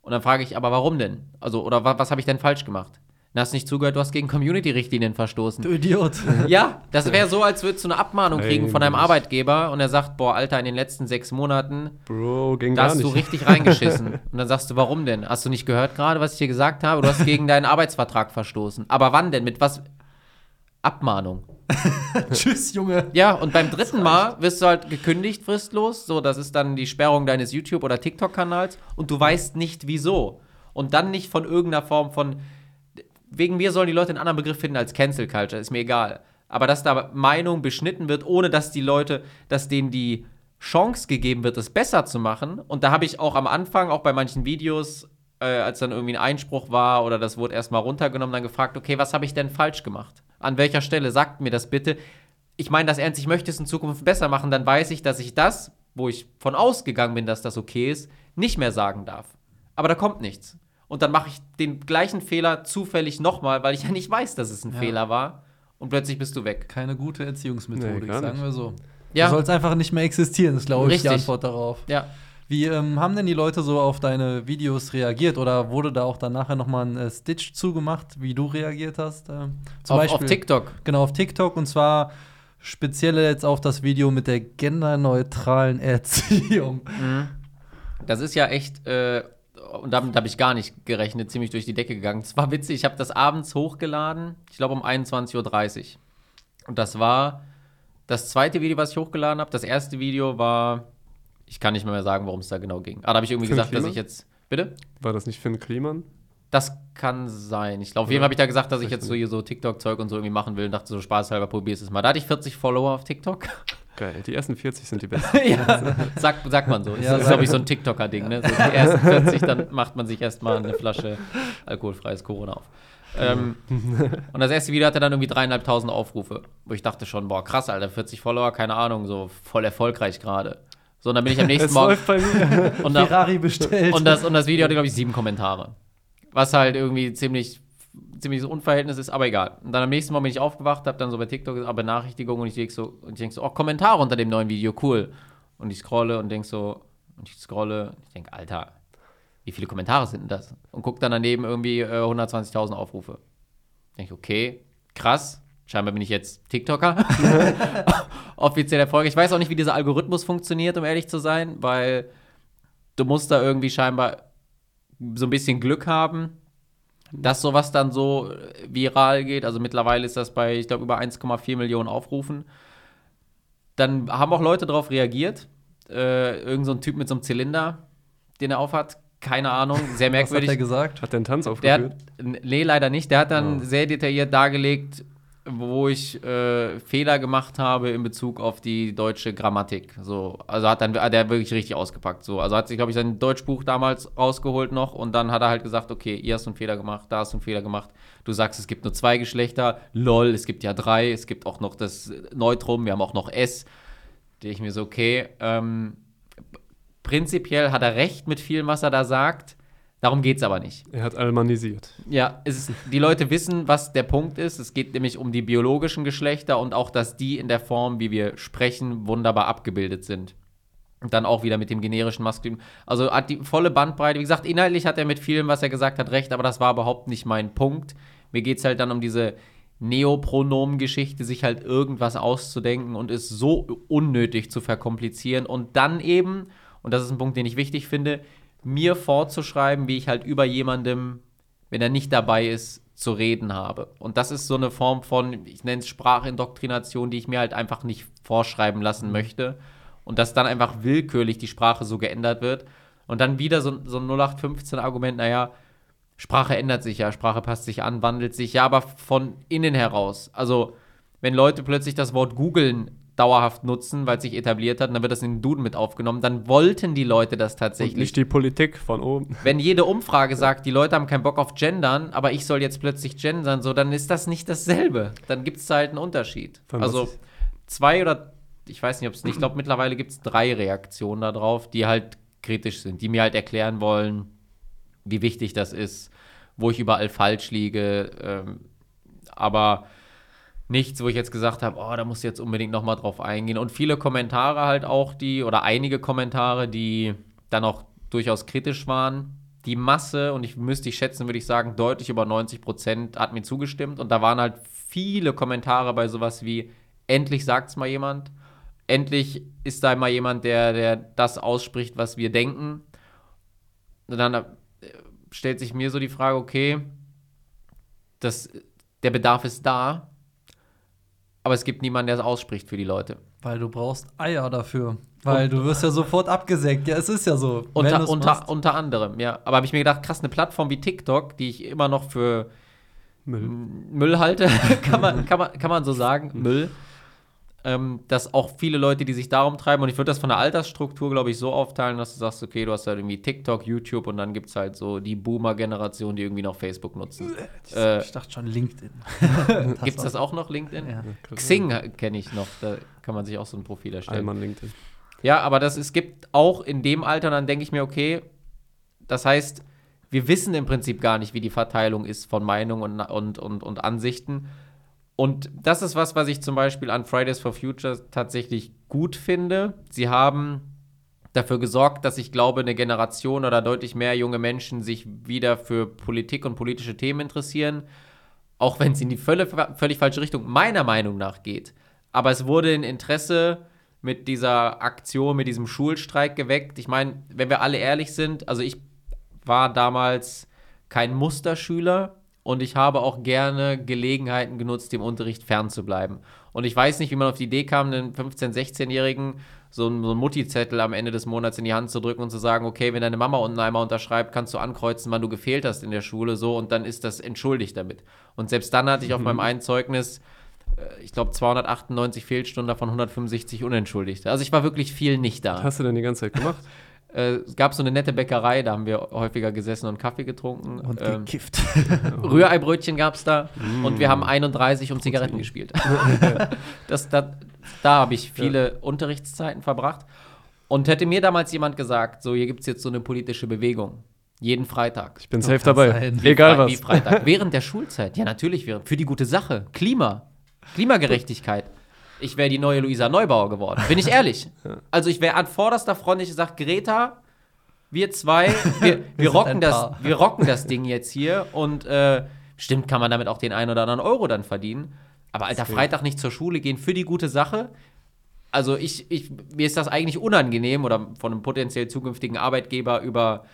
Und dann frage ich, aber warum denn? Also, oder wa was habe ich denn falsch gemacht? Dann hast du nicht zugehört, du hast gegen Community-Richtlinien verstoßen. Du Idiot. Ja, das wäre so, als würdest du eine Abmahnung kriegen von deinem. Arbeitgeber und er sagt, boah, Alter, in den letzten sechs Monaten, Bro, ging da hast du richtig reingeschissen. Und dann sagst du, warum denn? Hast du nicht gehört gerade, was ich dir gesagt habe? Du hast gegen deinen Arbeitsvertrag verstoßen. Aber wann denn? Mit was? Abmahnung. Tschüss, Junge. Ja, und beim dritten Mal wirst du halt gekündigt, fristlos. So, das ist dann die Sperrung deines YouTube- oder TikTok-Kanals und du weißt nicht wieso. Und dann nicht von irgendeiner Form von. Wegen mir sollen die Leute einen anderen Begriff finden als Cancel Culture, ist mir egal. Aber dass da Meinung beschnitten wird, ohne dass die Leute, dass denen die Chance gegeben wird, es besser zu machen. Und da habe ich auch am Anfang, auch bei manchen Videos, äh, als dann irgendwie ein Einspruch war oder das wurde erstmal runtergenommen, dann gefragt, okay, was habe ich denn falsch gemacht? An welcher Stelle? Sagt mir das bitte. Ich meine das ernst, ich möchte es in Zukunft besser machen, dann weiß ich, dass ich das, wo ich von ausgegangen bin, dass das okay ist, nicht mehr sagen darf. Aber da kommt nichts. Und dann mache ich den gleichen Fehler zufällig nochmal, weil ich ja nicht weiß, dass es ein Ja. Fehler war. Und plötzlich bist du weg. Keine gute Erziehungsmethodik, Nee, sagen nicht. wir so. Ja. Du sollst einfach nicht mehr existieren, ist, glaube ich, die Richtig. Antwort darauf. Ja. Wie ähm, haben denn die Leute so auf deine Videos reagiert? Oder wurde da auch dann nachher nochmal ein äh, Stitch zugemacht, wie du reagiert hast? Ähm, zum Auf, auf TikTok. Genau, auf TikTok und zwar speziell jetzt auf das Video mit der genderneutralen Erziehung. Das ist ja echt, äh, und damit habe ich gar nicht gerechnet, ziemlich durch die Decke gegangen. Es war witzig, ich habe das abends hochgeladen, ich glaube um 21.30 Uhr. Und das war das zweite Video, was ich hochgeladen habe. Das erste Video war, Ich kann nicht mehr, mehr sagen, worum es da genau ging. Aber da habe ich irgendwie Finn gesagt, dass Kliman? ich jetzt. Bitte? War das nicht Finn Kliman? Das kann sein. Ich glaube, auf jeden? Fall habe ich da gesagt, dass ich jetzt so hier so TikTok-Zeug und so irgendwie machen will und dachte so spaßhalber, probier's es mal. Da hatte ich 40 Follower auf TikTok. Geil, die ersten 40 sind die besten. ja, sagt, sagt man so. Ja, das ist, glaube ich, so ein TikToker-Ding. Ne? So die ersten 40, dann macht man sich erstmal eine Flasche alkoholfreies Corona auf. Ähm, und das erste Video hatte dann irgendwie dreieinhalbtausend Aufrufe, wo ich dachte schon, boah, krass, Alter, 40 Follower, keine Ahnung, so voll erfolgreich gerade. So, und dann bin ich am nächsten Es Morgen läuft bei mir. und, da, Ferrari bestellt. und, das, und das Video hatte, glaube ich, sieben Kommentare. Was halt irgendwie ziemlich, ziemlich so Unverhältnis ist, aber egal. Und dann am nächsten Morgen bin ich aufgewacht, habe dann so bei TikTok aber Benachrichtigungen und ich denke so, und ich denk so, oh, Kommentare unter dem neuen Video, cool. Und ich scrolle und denke so, und ich scrolle, und ich denke, Alter, wie viele Kommentare sind denn das? Und guck dann daneben irgendwie äh, 120.000 Aufrufe. Denke okay, krass. Scheinbar bin ich jetzt TikToker. Offiziell Erfolg. Ich weiß auch nicht, wie dieser Algorithmus funktioniert, um ehrlich zu sein, weil du musst da irgendwie scheinbar so ein bisschen Glück haben, dass sowas dann so äh, viral geht. Also mittlerweile ist das bei, ich glaube, über 1,4 Millionen Aufrufen. Dann haben auch Leute darauf reagiert. Äh, irgend so ein Typ mit so einem Zylinder, den er aufhat. Keine Ahnung, sehr Was hat merkwürdig. er gesagt? Hat der einen Tanz Der aufgeführt? hat, n- nee, leider nicht. Der hat dann Oh. sehr detailliert dargelegt, wo ich äh, Fehler gemacht habe in Bezug auf die deutsche Grammatik. So, also hat dann hat der wirklich richtig ausgepackt. So, also hat sich, glaube ich, sein Deutschbuch damals rausgeholt noch und dann hat er halt gesagt, okay, ihr hast einen Fehler gemacht, da hast du einen Fehler gemacht. Du sagst, es gibt nur zwei Geschlechter. Lol, es gibt ja drei. Es gibt auch noch das Neutrum. Wir haben auch noch S. Da ich mir so, okay, ähm, prinzipiell hat er recht mit vielem, was er da sagt. Darum geht es aber nicht. Er hat almanisiert. Ja, es ist, die Leute wissen, was der Punkt ist. Es geht nämlich um die biologischen Geschlechter und auch, dass die in der Form, wie wir sprechen, wunderbar abgebildet sind. Und dann auch wieder mit dem generischen Maskulin. Also hat die volle Bandbreite. Wie gesagt, inhaltlich hat er mit vielem, was er gesagt hat, recht, aber das war überhaupt nicht mein Punkt. Mir geht es halt dann um diese Neopronomen-Geschichte, sich halt irgendwas auszudenken und es so unnötig zu verkomplizieren und dann eben, und das ist ein Punkt, den ich wichtig finde, mir vorzuschreiben, wie ich halt über jemandem, wenn er nicht dabei ist, zu reden habe. Und das ist so eine Form von, ich nenne es Sprachindoktrination, die ich mir halt einfach nicht vorschreiben lassen möchte. Und dass dann einfach willkürlich die Sprache so geändert wird. Und dann wieder so, so ein 0815-Argument, naja, Sprache ändert sich ja, Sprache passt sich an, wandelt sich, ja, aber von innen heraus. Also, wenn Leute plötzlich das Wort googeln dauerhaft nutzen, weil es sich etabliert hat, und dann wird das in den Duden mit aufgenommen, dann wollten die Leute das Und tatsächlich. nicht die Politik von oben. Wenn jede Umfrage sagt, die Leute haben keinen Bock auf Gendern, aber ich soll jetzt plötzlich gendern, so, dann ist das nicht dasselbe. Dann gibt es halt einen Unterschied. Also zwei oder ich weiß nicht, ob es nicht, ich glaube mittlerweile gibt es drei Reaktionen darauf, die halt kritisch sind, die mir halt erklären wollen, wie wichtig das ist, wo ich überall falsch liege, ähm, aber nichts, wo ich jetzt gesagt habe, oh, da muss ich jetzt unbedingt noch mal drauf eingehen. Und viele Kommentare halt auch, die, oder einige Kommentare, die dann auch durchaus kritisch waren. Die Masse, und ich müsste ich schätzen, würde ich sagen, deutlich über 90 Prozent hat mir zugestimmt. Und da waren halt viele Kommentare bei sowas wie, endlich sagt's mal jemand. Endlich ist da mal jemand, der, der das ausspricht, was wir denken. Und dann äh, stellt sich mir so die Frage, okay, das, der Bedarf ist da, aber es gibt niemanden, der es ausspricht für die Leute. Weil du brauchst Eier dafür. Weil du wirst ja sofort abgesägt. Ja, es ist ja so. Unter, unter, unter anderem, ja. Aber habe ich mir gedacht, krass, eine Plattform wie TikTok, die ich immer noch für Müll. Müll halte, kann, man, kann, man, kann man so sagen, Müll. Ähm, dass auch viele Leute, die sich darum treiben, und ich würde das von der Altersstruktur, glaube ich, so aufteilen, dass du sagst, okay, du hast halt irgendwie TikTok, YouTube und dann gibt es halt so die Boomer-Generation, die irgendwie noch Facebook nutzen. Äh, ich dachte schon LinkedIn. Gibt es das auch noch, LinkedIn? Ja. Xing kenne ich noch, da kann man sich auch so ein Profil erstellen. Allmann LinkedIn. Ja, aber das, es gibt auch in dem Alter, und dann denke ich mir, okay, das heißt, wir wissen im Prinzip gar nicht, wie die Verteilung ist von Meinungen und, und, und, und Ansichten. Und das ist was, was ich zum Beispiel an Fridays for Future tatsächlich gut finde. Sie haben dafür gesorgt, dass ich glaube, eine Generation oder deutlich mehr junge Menschen sich wieder für Politik und politische Themen interessieren, auch wenn es in die völlig, völlig falsche Richtung meiner Meinung nach geht. Aber es wurde ein Interesse mit dieser Aktion, mit diesem Schulstreik geweckt. Ich meine, wenn wir alle ehrlich sind, also ich war damals kein Musterschüler und ich habe auch gerne Gelegenheiten genutzt, dem Unterricht fernzubleiben. Und ich weiß nicht, wie man auf die Idee kam, einen 15-, 16-Jährigen so einen, so einen Mutti-Zettel am Ende des Monats in die Hand zu drücken und zu sagen, okay, wenn deine Mama unten einmal unterschreibt, kannst du ankreuzen, wann du gefehlt hast in der Schule, so, und dann ist das entschuldigt damit. Und selbst dann hatte ich auf meinem einen Zeugnis, äh, ich glaube, 298 Fehlstunden, davon 165 unentschuldigt. Also ich war wirklich viel nicht da. Was hast du denn die ganze Zeit gemacht? Äh, es gab so eine nette Bäckerei, da haben wir häufiger gesessen und Kaffee getrunken. Und Ähm, gekifft. Rührei-Brötchen gab es da und wir haben 31 um Zigaretten gespielt. das, da da habe ich viele Unterrichtszeiten verbracht. Und hätte mir damals jemand gesagt, so hier gibt es jetzt so eine politische Bewegung, jeden Freitag. Ich bin safe dabei. sein. Egal Fre- Wie was. Freitag? Während der Schulzeit? Ja, natürlich, während, für die gute Sache. Klima. Klimagerechtigkeit. Ich wäre die neue Luisa Neubauer geworden. Bin ich ehrlich. Also ich wäre an vorderster Front, ich gesagt, Greta, wir zwei, wir, wir, sind rocken das, wir rocken das Ding jetzt hier und äh, stimmt, kann man damit auch den einen oder anderen Euro dann verdienen. Aber alter. Freitag nicht zur Schule gehen für die gute Sache. Also ich, ich, mir ist das eigentlich unangenehm oder von einem potenziell zukünftigen Arbeitgeber über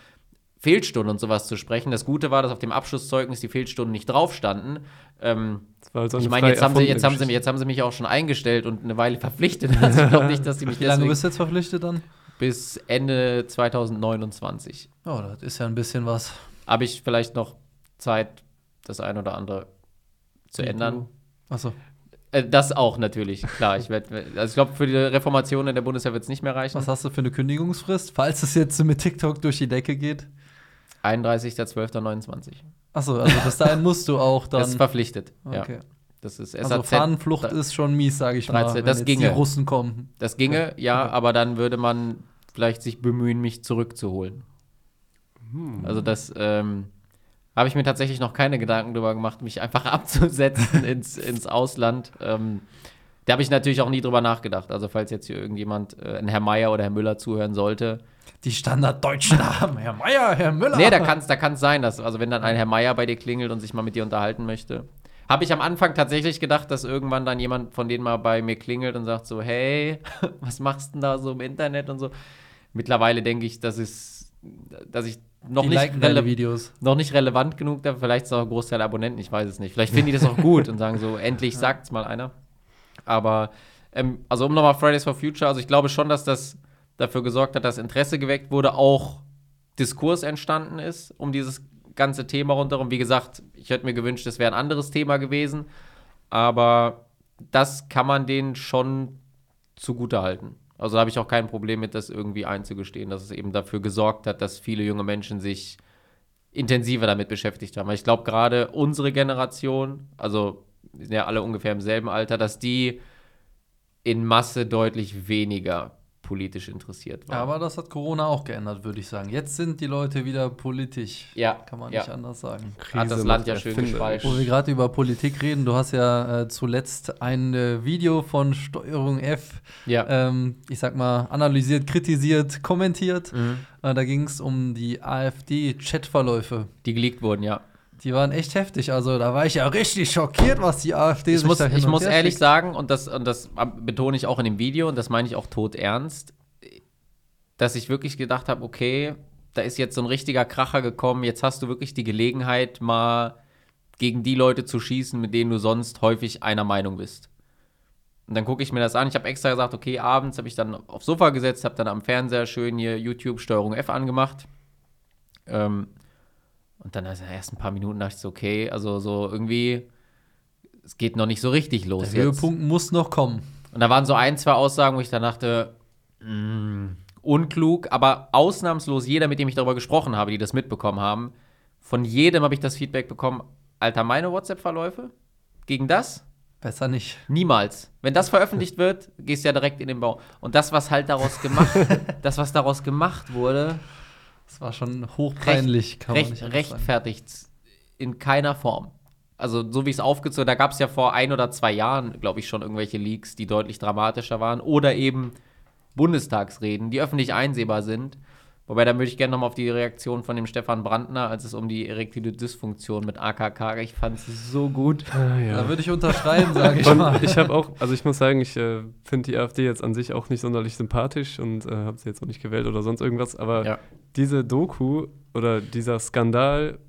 Fehlstunden und sowas zu sprechen. Das Gute war, dass auf dem Abschlusszeugnis die Fehlstunden nicht drauf standen. Ähm, also ich eine meine, jetzt, haben sie, jetzt, haben sie, Geschichte. jetzt haben sie mich auch schon eingestellt und eine Weile verpflichtet. Also ich glaube nicht, dass sie mich Wie lange bist du jetzt verpflichtet dann? bis Ende 2029. Oh, das ist ja ein bisschen was. Habe ich vielleicht noch Zeit, das ein oder andere zu ändern? Achso. Äh, das auch natürlich, klar. Ich werd, also ich glaube, für die Reformation in der Bundeswehr wird es nicht mehr reichen. Was hast du für eine Kündigungsfrist, falls es jetzt mit TikTok durch die Decke geht? 31.12.29. Achso, also bis dahin musst du auch dann. Das ist verpflichtet. Ja. okay. Das ist Also SAZ. Fahnenflucht da- ist schon mies, sage ich 13, mal, wenn das jetzt ginge. die Russen kommen. Das ginge, ja, Okay. aber dann würde man vielleicht sich bemühen, mich zurückzuholen. Hm. Also das ähm, habe ich mir tatsächlich noch keine Gedanken drüber gemacht, mich einfach abzusetzen ins, ins Ausland. Ähm, da habe ich natürlich auch nie drüber nachgedacht. Also falls jetzt hier irgendjemand, äh, ein Herr Meier oder Herr Müller zuhören sollte. Die standarddeutschen Namen, Herr Meier, Herr Müller. Nee, da kann es da kann's sein, dass, also wenn dann ein Herr Meier bei dir klingelt und sich mal mit dir unterhalten möchte. Habe ich am Anfang tatsächlich gedacht, dass irgendwann dann jemand von denen mal bei mir klingelt und sagt so, hey, was machst du denn da so im Internet und so. Mittlerweile denke ich, dass es, dass ich noch die nicht, rele Videos. noch nicht relevant genug da, vielleicht ist auch ein Großteil der Abonnenten, ich weiß es nicht. Vielleicht finden die das auch gut und sagen so, endlich sagt's mal einer. Aber, ähm, also um nochmal Fridays for Future, also ich glaube schon, dass das dafür gesorgt hat, dass Interesse geweckt wurde, auch Diskurs entstanden ist um dieses ganze Thema rundherum. Wie gesagt, ich hätte mir gewünscht, es wäre ein anderes Thema gewesen, aber das kann man denen schon zugute halten. Also da habe ich auch kein Problem mit, das irgendwie einzugestehen, dass es eben dafür gesorgt hat, dass viele junge Menschen sich intensiver damit beschäftigt haben. Weil ich glaube, gerade unsere Generation, also sind ja alle ungefähr im selben Alter, dass die in Masse deutlich weniger politisch interessiert waren. Aber das hat Corona auch geändert, würde ich sagen. Jetzt sind die Leute wieder politisch. Ja, Kann man ja. nicht anders sagen. hat das Krise Land ja schön gespalten. Wo wir gerade über Politik reden, du hast ja äh, zuletzt ein äh, Video von Steuerung F, ja. ähm, ich sag mal, analysiert, kritisiert, kommentiert. Mhm. Äh, da ging es um die AfD-Chatverläufe. Die geleakt wurden, ja. Die waren echt heftig. Also da war ich ja richtig schockiert, was die AfD Ich sich muss, da hin ich muss ehrlich schickt. sagen, und das, und das betone ich auch in dem Video, und das meine ich auch tot ernst, dass ich wirklich gedacht habe, okay, da ist jetzt so ein richtiger Kracher gekommen, jetzt hast du wirklich die Gelegenheit, mal gegen die Leute zu schießen, mit denen du sonst häufig einer Meinung bist. Und dann gucke ich mir das an. Ich habe extra gesagt, okay, abends habe ich dann aufs Sofa gesetzt, habe dann am Fernseher schön hier YouTube Steuerung F angemacht. Ähm, und dann also in den ersten paar Minuten dachte ich so, okay, also so irgendwie, es geht noch nicht so richtig los Der jetzt. Höhepunkt muss noch kommen. Und da waren so ein, zwei Aussagen, wo ich dann dachte, mm, unklug, aber ausnahmslos jeder, mit dem ich darüber gesprochen habe, die das mitbekommen haben, von jedem habe ich das Feedback bekommen, Alter, meine WhatsApp-Verläufe? Gegen das? Besser nicht. Niemals. Wenn das veröffentlicht wird, gehst du ja direkt in den Bau. Und das, was halt daraus gemacht, das, was daraus gemacht wurde, Das war schon hochpeinlich, kann man recht, nicht anders sagen. rechtfertigt in keiner Form. Also so wie es aufgezogen, da gab es ja vor ein oder zwei Jahren, glaube ich, schon irgendwelche Leaks, die deutlich dramatischer waren. Oder eben Bundestagsreden, die öffentlich einsehbar sind. Wobei, da würde ich gerne nochmal auf die Reaktion von dem Stefan Brandner, als es um die erektile Dysfunktion mit AKK, ich fand es so gut. Ah, ja. Da würde ich unterschreiben, sage ich mal. ich habe auch, also ich muss sagen, ich äh, finde die AfD jetzt an sich auch nicht sonderlich sympathisch und äh, habe sie jetzt auch nicht gewählt oder sonst irgendwas, aber Ja. Diese Doku oder dieser Skandal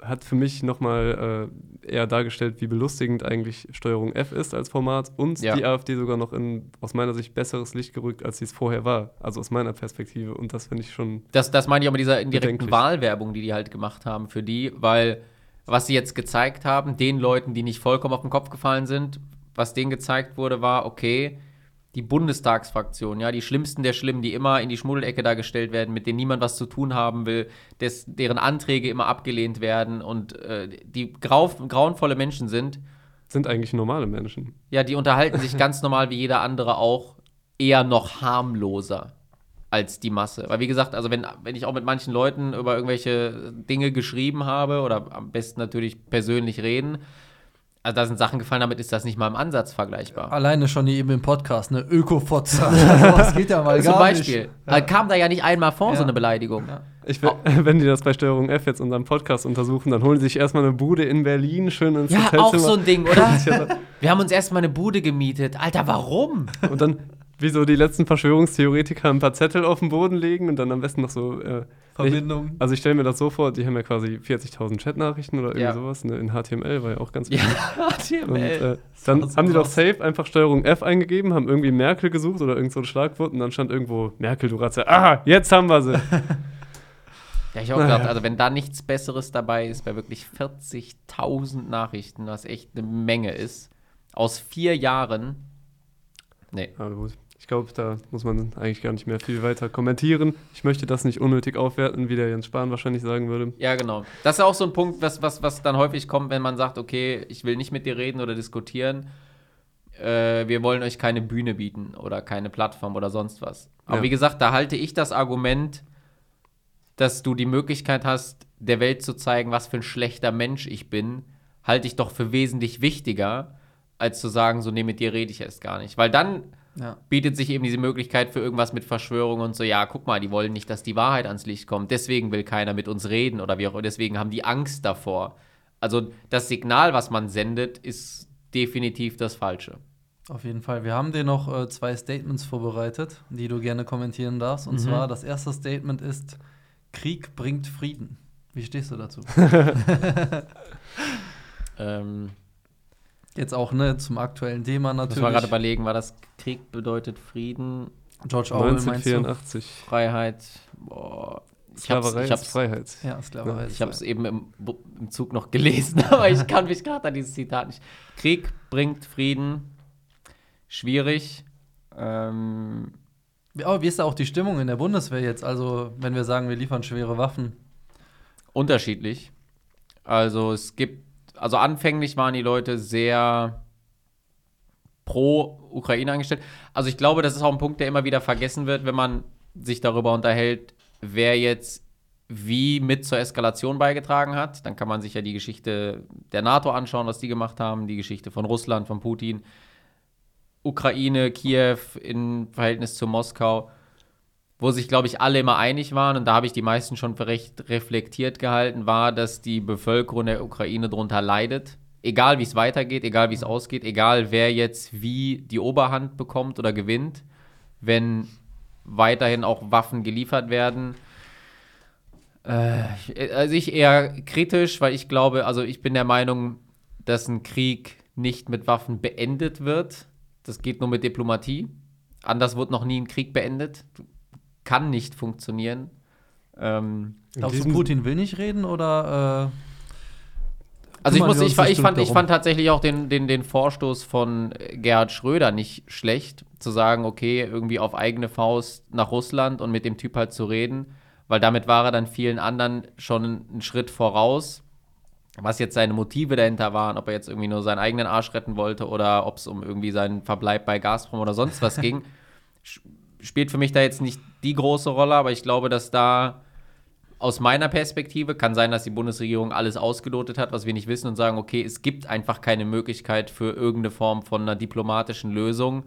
hat für mich nochmal äh, eher dargestellt, wie belustigend eigentlich Steuerung F ist als Format und Ja. die AfD sogar noch in aus meiner Sicht besseres Licht gerückt, als sie es vorher war. Also aus meiner Perspektive. Und das finde ich schon. Das, das meine ich auch mit dieser indirekten. Wahlwerbung, die die halt gemacht haben für die, weil was sie jetzt gezeigt haben, den Leuten, die nicht vollkommen auf den Kopf gefallen sind, was denen gezeigt wurde, war, okay, die Bundestagsfraktion, ja, die Schlimmsten der Schlimmen, die immer in die Schmuddelecke dargestellt werden, mit denen niemand was zu tun haben will, des, deren Anträge immer abgelehnt werden und äh, die grau, grauenvolle Menschen sind, Sind eigentlich normale Menschen. ja, die unterhalten sich ganz normal wie jeder andere auch, eher noch harmloser als die Masse. Weil wie gesagt, also wenn, wenn ich auch mit manchen Leuten über irgendwelche Dinge geschrieben habe oder am besten natürlich persönlich reden, also da sind Sachen gefallen, damit ist das nicht mal im Ansatz vergleichbar. Alleine schon eben im Podcast, ne? Ökofotze. das geht ja mal Zum gar Beispiel. nicht. Da kam da ja nicht einmal vor, so Ja. eine Beleidigung. Ja. Ich will, Wenn die das bei Steuerung F jetzt unseren Podcast untersuchen, dann holen sie sich erstmal eine Bude in Berlin, schön ins Ja, Hotelzimmer. auch so ein Ding, oder? Wir haben uns erstmal eine Bude gemietet. Alter, warum? Und dann, wie so die letzten Verschwörungstheoretiker, ein paar Zettel auf den Boden legen und dann am besten noch so. Äh, Verbindung. also ich stelle mir das so vor, die haben ja quasi 40.000 Chatnachrichten oder irgendwie Ja. sowas, ne, in HTML, war ja auch ganz Ja, wichtig. Und HTML. äh, dann so haben die doch safe einfach Steuerung F eingegeben, haben irgendwie Merkel gesucht oder irgend so ein Schlagwort und dann stand irgendwo Merkel, du Ratze. Ah, jetzt haben wir sie. Ja, ich auch gedacht, also wenn da nichts Besseres dabei ist, bei wirklich 40.000 Nachrichten, was echt eine Menge ist, aus vier Jahren, nee. Aber gut, glaube, da muss man eigentlich gar nicht mehr viel weiter kommentieren. Ich möchte das nicht unnötig aufwerten, wie der Jens Spahn wahrscheinlich sagen würde. Ja, genau. Das ist auch so ein Punkt, was, was, was dann häufig kommt, wenn man sagt, okay, ich will nicht mit dir reden oder diskutieren. Äh, wir wollen euch keine Bühne bieten oder keine Plattform oder sonst was. Aber Ja. wie gesagt, da halte ich das Argument, dass du die Möglichkeit hast, der Welt zu zeigen, was für ein schlechter Mensch ich bin, halte ich doch für wesentlich wichtiger, als zu sagen, so, nee, mit dir rede ich erst gar nicht. Weil dann Ja. bietet sich eben diese Möglichkeit für irgendwas mit Verschwörung und so, ja, guck mal, die wollen nicht, dass die Wahrheit ans Licht kommt, deswegen will keiner mit uns reden oder wie auch immer, deswegen haben die Angst davor. Also das Signal, was man sendet, ist definitiv das Falsche. Auf jeden Fall. Wir haben dir noch äh, zwei Statements vorbereitet, die du gerne kommentieren darfst. Und Mhm. zwar, das erste Statement ist, Krieg bringt Frieden. Wie stehst du dazu? Ähm, Jetzt auch, ne, zum aktuellen Thema muss natürlich. man gerade überlegen, war das Krieg bedeutet Frieden, George Orwell meinst du? 1984. Freiheit, boah. Ich Sklaverei ich ist hab's, Freiheit. Ja, Sklaverei. ich hab's eben im, im Zug noch gelesen, aber ich kann mich gerade an dieses Zitat nicht. Krieg bringt Frieden, schwierig. Ähm, Aber wie ist da auch die Stimmung in der Bundeswehr jetzt? Also, wenn wir sagen, wir liefern schwere Waffen. unterschiedlich. Also es gibt, also anfänglich waren die Leute sehr pro Ukraine eingestellt. Also ich glaube, das ist auch ein Punkt, der immer wieder vergessen wird, wenn man sich darüber unterhält, wer jetzt wie mit zur Eskalation beigetragen hat. Dann kann man sich ja die Geschichte der NATO anschauen, was die gemacht haben, die Geschichte von Russland, von Putin, Ukraine, Kiew im Verhältnis zu Moskau wo sich, glaube ich, alle immer einig waren, und da habe ich die meisten schon für recht reflektiert gehalten, war, dass die Bevölkerung der Ukraine darunter leidet. Egal wie es weitergeht, egal wie es ausgeht, egal wer jetzt wie die Oberhand bekommt oder gewinnt, wenn weiterhin auch Waffen geliefert werden. Äh, also ich eher kritisch, weil ich glaube, also ich bin der Meinung, dass ein Krieg nicht mit Waffen beendet wird. Das geht nur mit Diplomatie. Anders wird noch nie ein Krieg beendet. Kann nicht funktionieren. Ähm, Glaubst du, Putin will nicht reden oder äh, also ich, muss, ich, ich, fand, ich fand tatsächlich auch den, den, den Vorstoß von Gerhard Schröder nicht schlecht, zu sagen, okay, irgendwie auf eigene Faust nach Russland und mit dem Typ halt zu reden, weil damit war er dann vielen anderen schon einen Schritt voraus. Was jetzt seine Motive dahinter waren, ob er jetzt irgendwie nur seinen eigenen Arsch retten wollte oder ob es um irgendwie seinen Verbleib bei Gazprom oder sonst was ging, spielt für mich da jetzt nicht die große Rolle, aber ich glaube, dass da aus meiner Perspektive kann sein, dass die Bundesregierung alles ausgelotet hat, was wir nicht wissen und sagen, okay, es gibt einfach keine Möglichkeit für irgendeine Form von einer diplomatischen Lösung.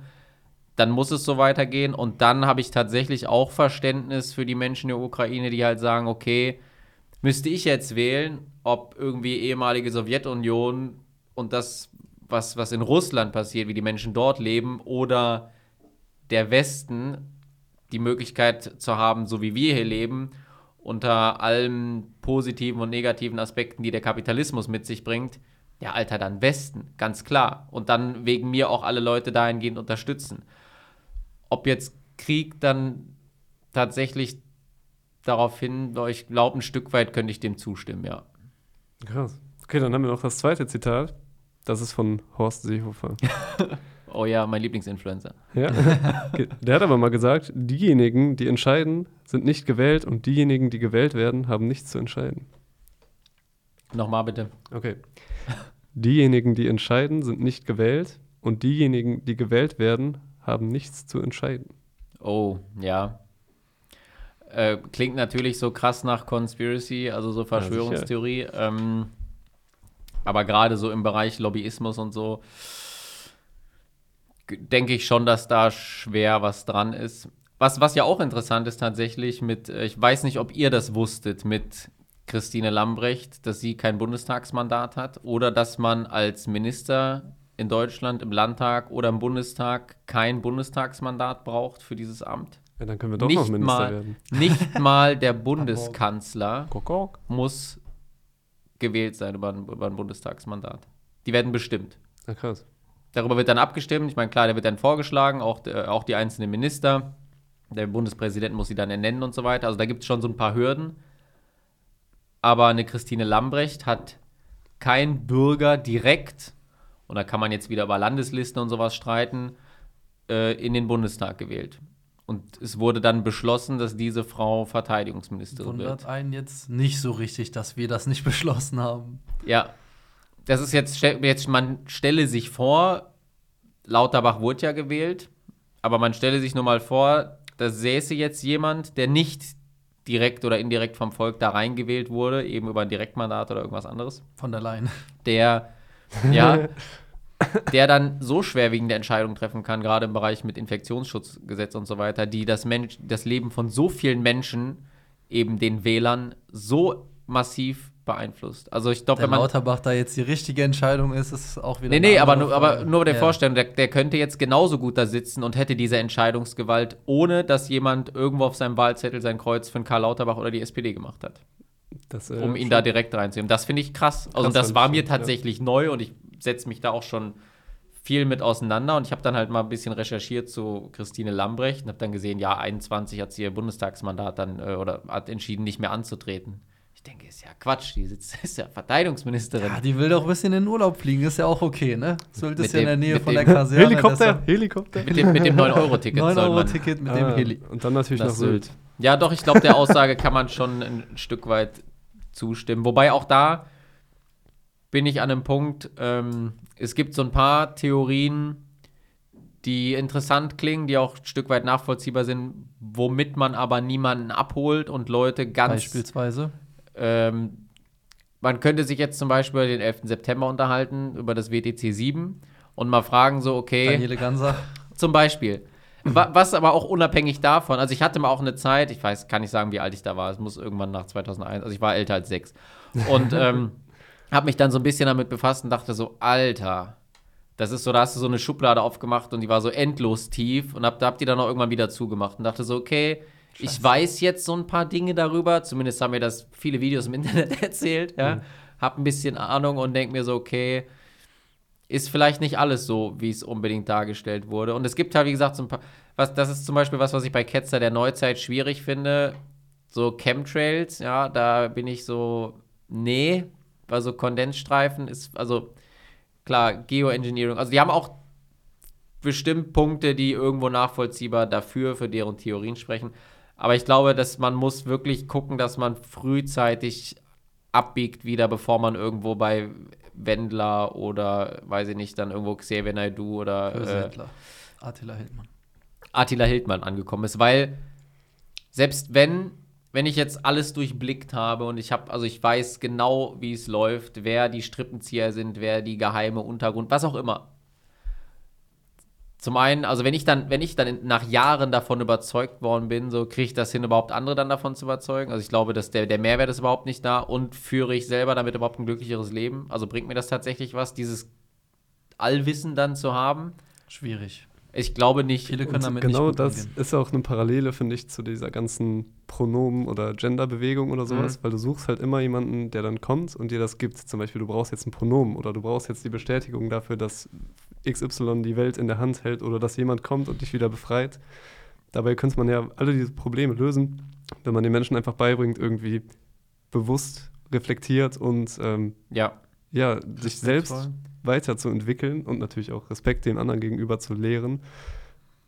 Dann muss es so weitergehen und dann habe ich tatsächlich auch Verständnis für die Menschen der Ukraine, die halt sagen, okay, müsste ich jetzt wählen, ob irgendwie ehemalige Sowjetunion und das, was, was in Russland passiert, wie die Menschen dort leben, oder der Westen die Möglichkeit zu haben, so wie wir hier leben, unter allen positiven und negativen Aspekten, die der Kapitalismus mit sich bringt, ja, Alter, dann Westen, ganz klar. Und dann wegen mir auch alle Leute dahingehend unterstützen. Ob jetzt Krieg dann tatsächlich darauf hin, ich glaube, ein Stück weit könnte ich dem zustimmen, ja. Krass. Okay, dann haben wir noch das zweite Zitat. Das ist von Horst Seehofer. oh ja, mein Lieblingsinfluencer. Ja. Der hat aber mal gesagt, diejenigen, die entscheiden, sind nicht gewählt und diejenigen, die gewählt werden, haben nichts zu entscheiden. Nochmal bitte. Okay. Diejenigen, die entscheiden, sind nicht gewählt und diejenigen, die gewählt werden, haben nichts zu entscheiden. Oh, ja. Äh, klingt natürlich so krass nach Conspiracy, also so Verschwörungstheorie. Ja, ähm, aber gerade so im Bereich Lobbyismus und so denke ich schon, dass da schwer was dran ist. Was, was ja auch interessant ist tatsächlich mit, äh, ich weiß nicht, ob ihr das wusstet, mit Christine Lambrecht, dass sie kein Bundestagsmandat hat oder dass man als Minister in Deutschland im Landtag oder im Bundestag kein Bundestagsmandat braucht für dieses Amt. Ja, dann können wir doch nicht noch Minister mal, werden. Nicht mal der Bundeskanzler muss gewählt sein über ein, über ein Bundestagsmandat. Die werden bestimmt. Na krass. Darüber wird dann abgestimmt. Ich meine, klar, der wird dann vorgeschlagen, auch, äh, auch die einzelnen Minister. Der Bundespräsident muss sie dann ernennen und so weiter. Also da gibt es schon so ein paar Hürden. Aber eine Christine Lambrecht hat kein Bürger direkt, und da kann man jetzt wieder über Landeslisten und sowas streiten, äh, in den Bundestag gewählt. Und es wurde dann beschlossen, dass diese Frau Verteidigungsministerin Wundert wird. Wundert einen jetzt nicht so richtig, dass wir das nicht beschlossen haben. Ja. Das ist jetzt, jetzt, man stelle sich vor, Lauterbach wurde ja gewählt, aber man stelle sich nur mal vor, da säße jetzt jemand, der nicht direkt oder indirekt vom Volk da reingewählt wurde, eben über ein Direktmandat oder irgendwas anderes. Von der Leyen. Der, ja, der dann so schwerwiegende Entscheidungen treffen kann, gerade im Bereich mit Infektionsschutzgesetz und so weiter, die das, Mensch, das Leben von so vielen Menschen, eben den Wählern, so massiv beeinflusst. Also ich glaube, wenn man Lauterbach da jetzt die richtige Entscheidung ist, ist auch wieder. Nee, nee, aber nur, aber nur der ja. Vorstellung, der, der, könnte jetzt genauso gut da sitzen und hätte diese Entscheidungsgewalt, ohne dass jemand irgendwo auf seinem Wahlzettel sein Kreuz für Karl Lauterbach oder die SPD gemacht hat. Das, äh, um ihn da direkt reinzunehmen. Das finde ich krass. Also krass das war mir tatsächlich ja. neu und ich setze mich da auch schon viel mit auseinander und ich habe dann halt mal ein bisschen recherchiert zu Christine Lambrecht und habe dann gesehen, ja, 21 hat sie ihr Bundestagsmandat dann äh, oder hat entschieden, nicht mehr anzutreten. Ich denke, ist ja Quatsch, die sitzt, ist ja Verteidigungsministerin. Ja, die will doch ein bisschen in den Urlaub fliegen, ist ja auch okay, ne? Sollte es ja in der Nähe von der Kaserne. Helikopter, Helikopter. Mit dem, mit dem 9-Euro-Ticket. 9-Euro-Ticket mit ah, dem Heli. Und dann natürlich nach Sylt. Ja, doch, ich glaube, der Aussage kann man schon ein Stück weit zustimmen. Wobei auch da bin ich an einem Punkt, ähm, es gibt so ein paar Theorien, die interessant klingen, die auch ein Stück weit nachvollziehbar sind, womit man aber niemanden abholt und Leute ganz. Beispielsweise. Ähm, man könnte sich jetzt zum Beispiel über den 11. September unterhalten, über das WTC 7 und mal fragen, so, okay. Daniele Ganser. Zum Beispiel. Was aber auch unabhängig davon, also ich hatte mal auch eine Zeit, ich weiß, kann nicht sagen, wie alt ich da war, es muss irgendwann nach 2001, also ich war älter als sechs. Und ähm, habe mich dann so ein bisschen damit befasst und dachte so, Alter, das ist so, da hast du so eine Schublade aufgemacht und die war so endlos tief und hab, da habt ihr dann auch irgendwann wieder zugemacht und dachte so, okay, Scheiße. ich weiß jetzt so ein paar Dinge darüber, zumindest haben mir das viele Videos im Internet erzählt, ja, mhm. hab ein bisschen Ahnung und denk mir so, okay, ist vielleicht nicht alles so, wie es unbedingt dargestellt wurde. Und es gibt halt, wie gesagt, so ein paar, was, das ist zum Beispiel was, was ich bei Ketzer der Neuzeit schwierig finde, so Chemtrails, ja, da bin ich so, nee, also Kondensstreifen ist, also klar, Geoengineering, also die haben auch bestimmt Punkte, die irgendwo nachvollziehbar dafür, für deren Theorien sprechen. Aber ich glaube, dass man muss wirklich gucken, dass man frühzeitig abbiegt wieder, bevor man irgendwo bei Wendler oder, weiß ich nicht, dann irgendwo Xavier Naidoo oder äh, Attila Hildmann. Attila Hildmann angekommen ist, weil selbst wenn wenn ich jetzt alles durchblickt habe und ich habe, also ich weiß genau, wie es läuft, wer die Strippenzieher sind, wer die geheime Untergrund, was auch immer. Zum einen, also wenn ich dann, wenn ich dann nach Jahren davon überzeugt worden bin, so kriege ich das hin, überhaupt andere dann davon zu überzeugen. Also ich glaube, dass der, der Mehrwert ist überhaupt nicht da und führe ich selber damit überhaupt ein glücklicheres Leben. Also bringt mir das tatsächlich was, dieses Allwissen dann zu haben. Schwierig. Ich glaube nicht. Viele können Und damit genau nicht gut das umgehen. ist auch eine Parallele, finde ich, zu dieser ganzen Pronomen- oder Genderbewegung oder sowas, Mhm. weil du suchst halt immer jemanden, der dann kommt und dir das gibt. Zum Beispiel, du brauchst jetzt ein Pronomen oder du brauchst jetzt die Bestätigung dafür, dass XY die Welt in der Hand hält oder dass jemand kommt und dich wieder befreit. Dabei könnte man ja alle diese Probleme lösen, wenn man den Menschen einfach beibringt, irgendwie bewusst reflektiert und ähm, Ja. Ja, sich selbst Respektvoll. weiterzuentwickeln und natürlich auch Respekt dem anderen gegenüber zu lehren,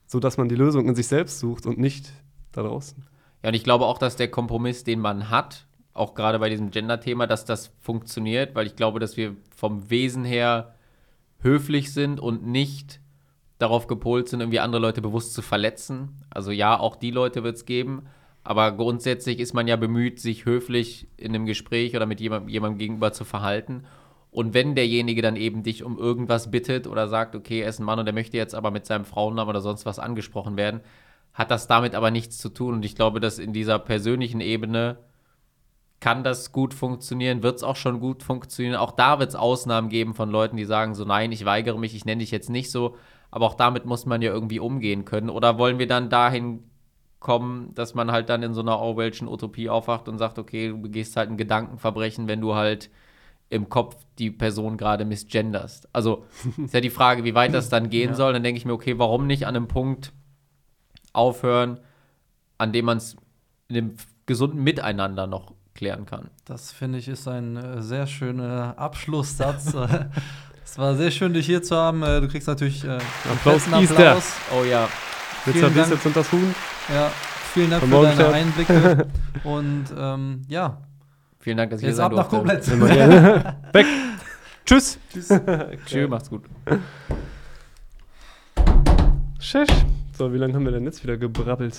sodass man die Lösung in sich selbst sucht und nicht da draußen. Ja, und ich glaube auch, dass der Kompromiss, den man hat, auch gerade bei diesem Gender-Thema, dass das funktioniert, weil ich glaube, dass wir vom Wesen her höflich sind und nicht darauf gepolt sind, irgendwie andere Leute bewusst zu verletzen. Also ja, auch die Leute wird es geben, aber grundsätzlich ist man ja bemüht, sich höflich in einem Gespräch oder mit jemandem, jemandem gegenüber zu verhalten. Und wenn derjenige dann eben dich um irgendwas bittet oder sagt, okay, er ist ein Mann und er möchte jetzt aber mit seinem Frauennamen oder sonst was angesprochen werden, hat das damit aber nichts zu tun. Und ich glaube, dass in dieser persönlichen Ebene kann das gut funktionieren, wird es auch schon gut funktionieren. Auch da wird es Ausnahmen geben von Leuten, die sagen so, nein, ich weigere mich, ich nenne dich jetzt nicht so. Aber auch damit muss man ja irgendwie umgehen können. Oder wollen wir dann dahin kommen, dass man halt dann in so einer Orwellschen Utopie aufwacht und sagt, okay, du begehst halt ein Gedankenverbrechen, wenn du halt im Kopf die Person gerade misgenderst. Also ist ja die Frage, wie weit das dann gehen Ja. soll. Dann denke ich mir, okay, warum nicht an einem Punkt aufhören, an dem man es in dem gesunden Miteinander noch klären kann. Das finde ich ist ein äh, sehr schöner Abschlusssatz. Es war sehr schön, dich hier zu haben. Äh, du kriegst natürlich äh, einen Applaus. Applaus. Oh ja, hab ich's Dank. jetzt und das Huhn. Ja, vielen Dank Von für deine. Einblicke. Und ähm, ja, vielen Dank, dass ich hier jetzt sein ab nach durfte. Koblenz. Immer gerne. Weg. Tschüss. Tschö, macht's gut. Tschüss. So, wie lange haben wir denn jetzt wieder gebrabbelt?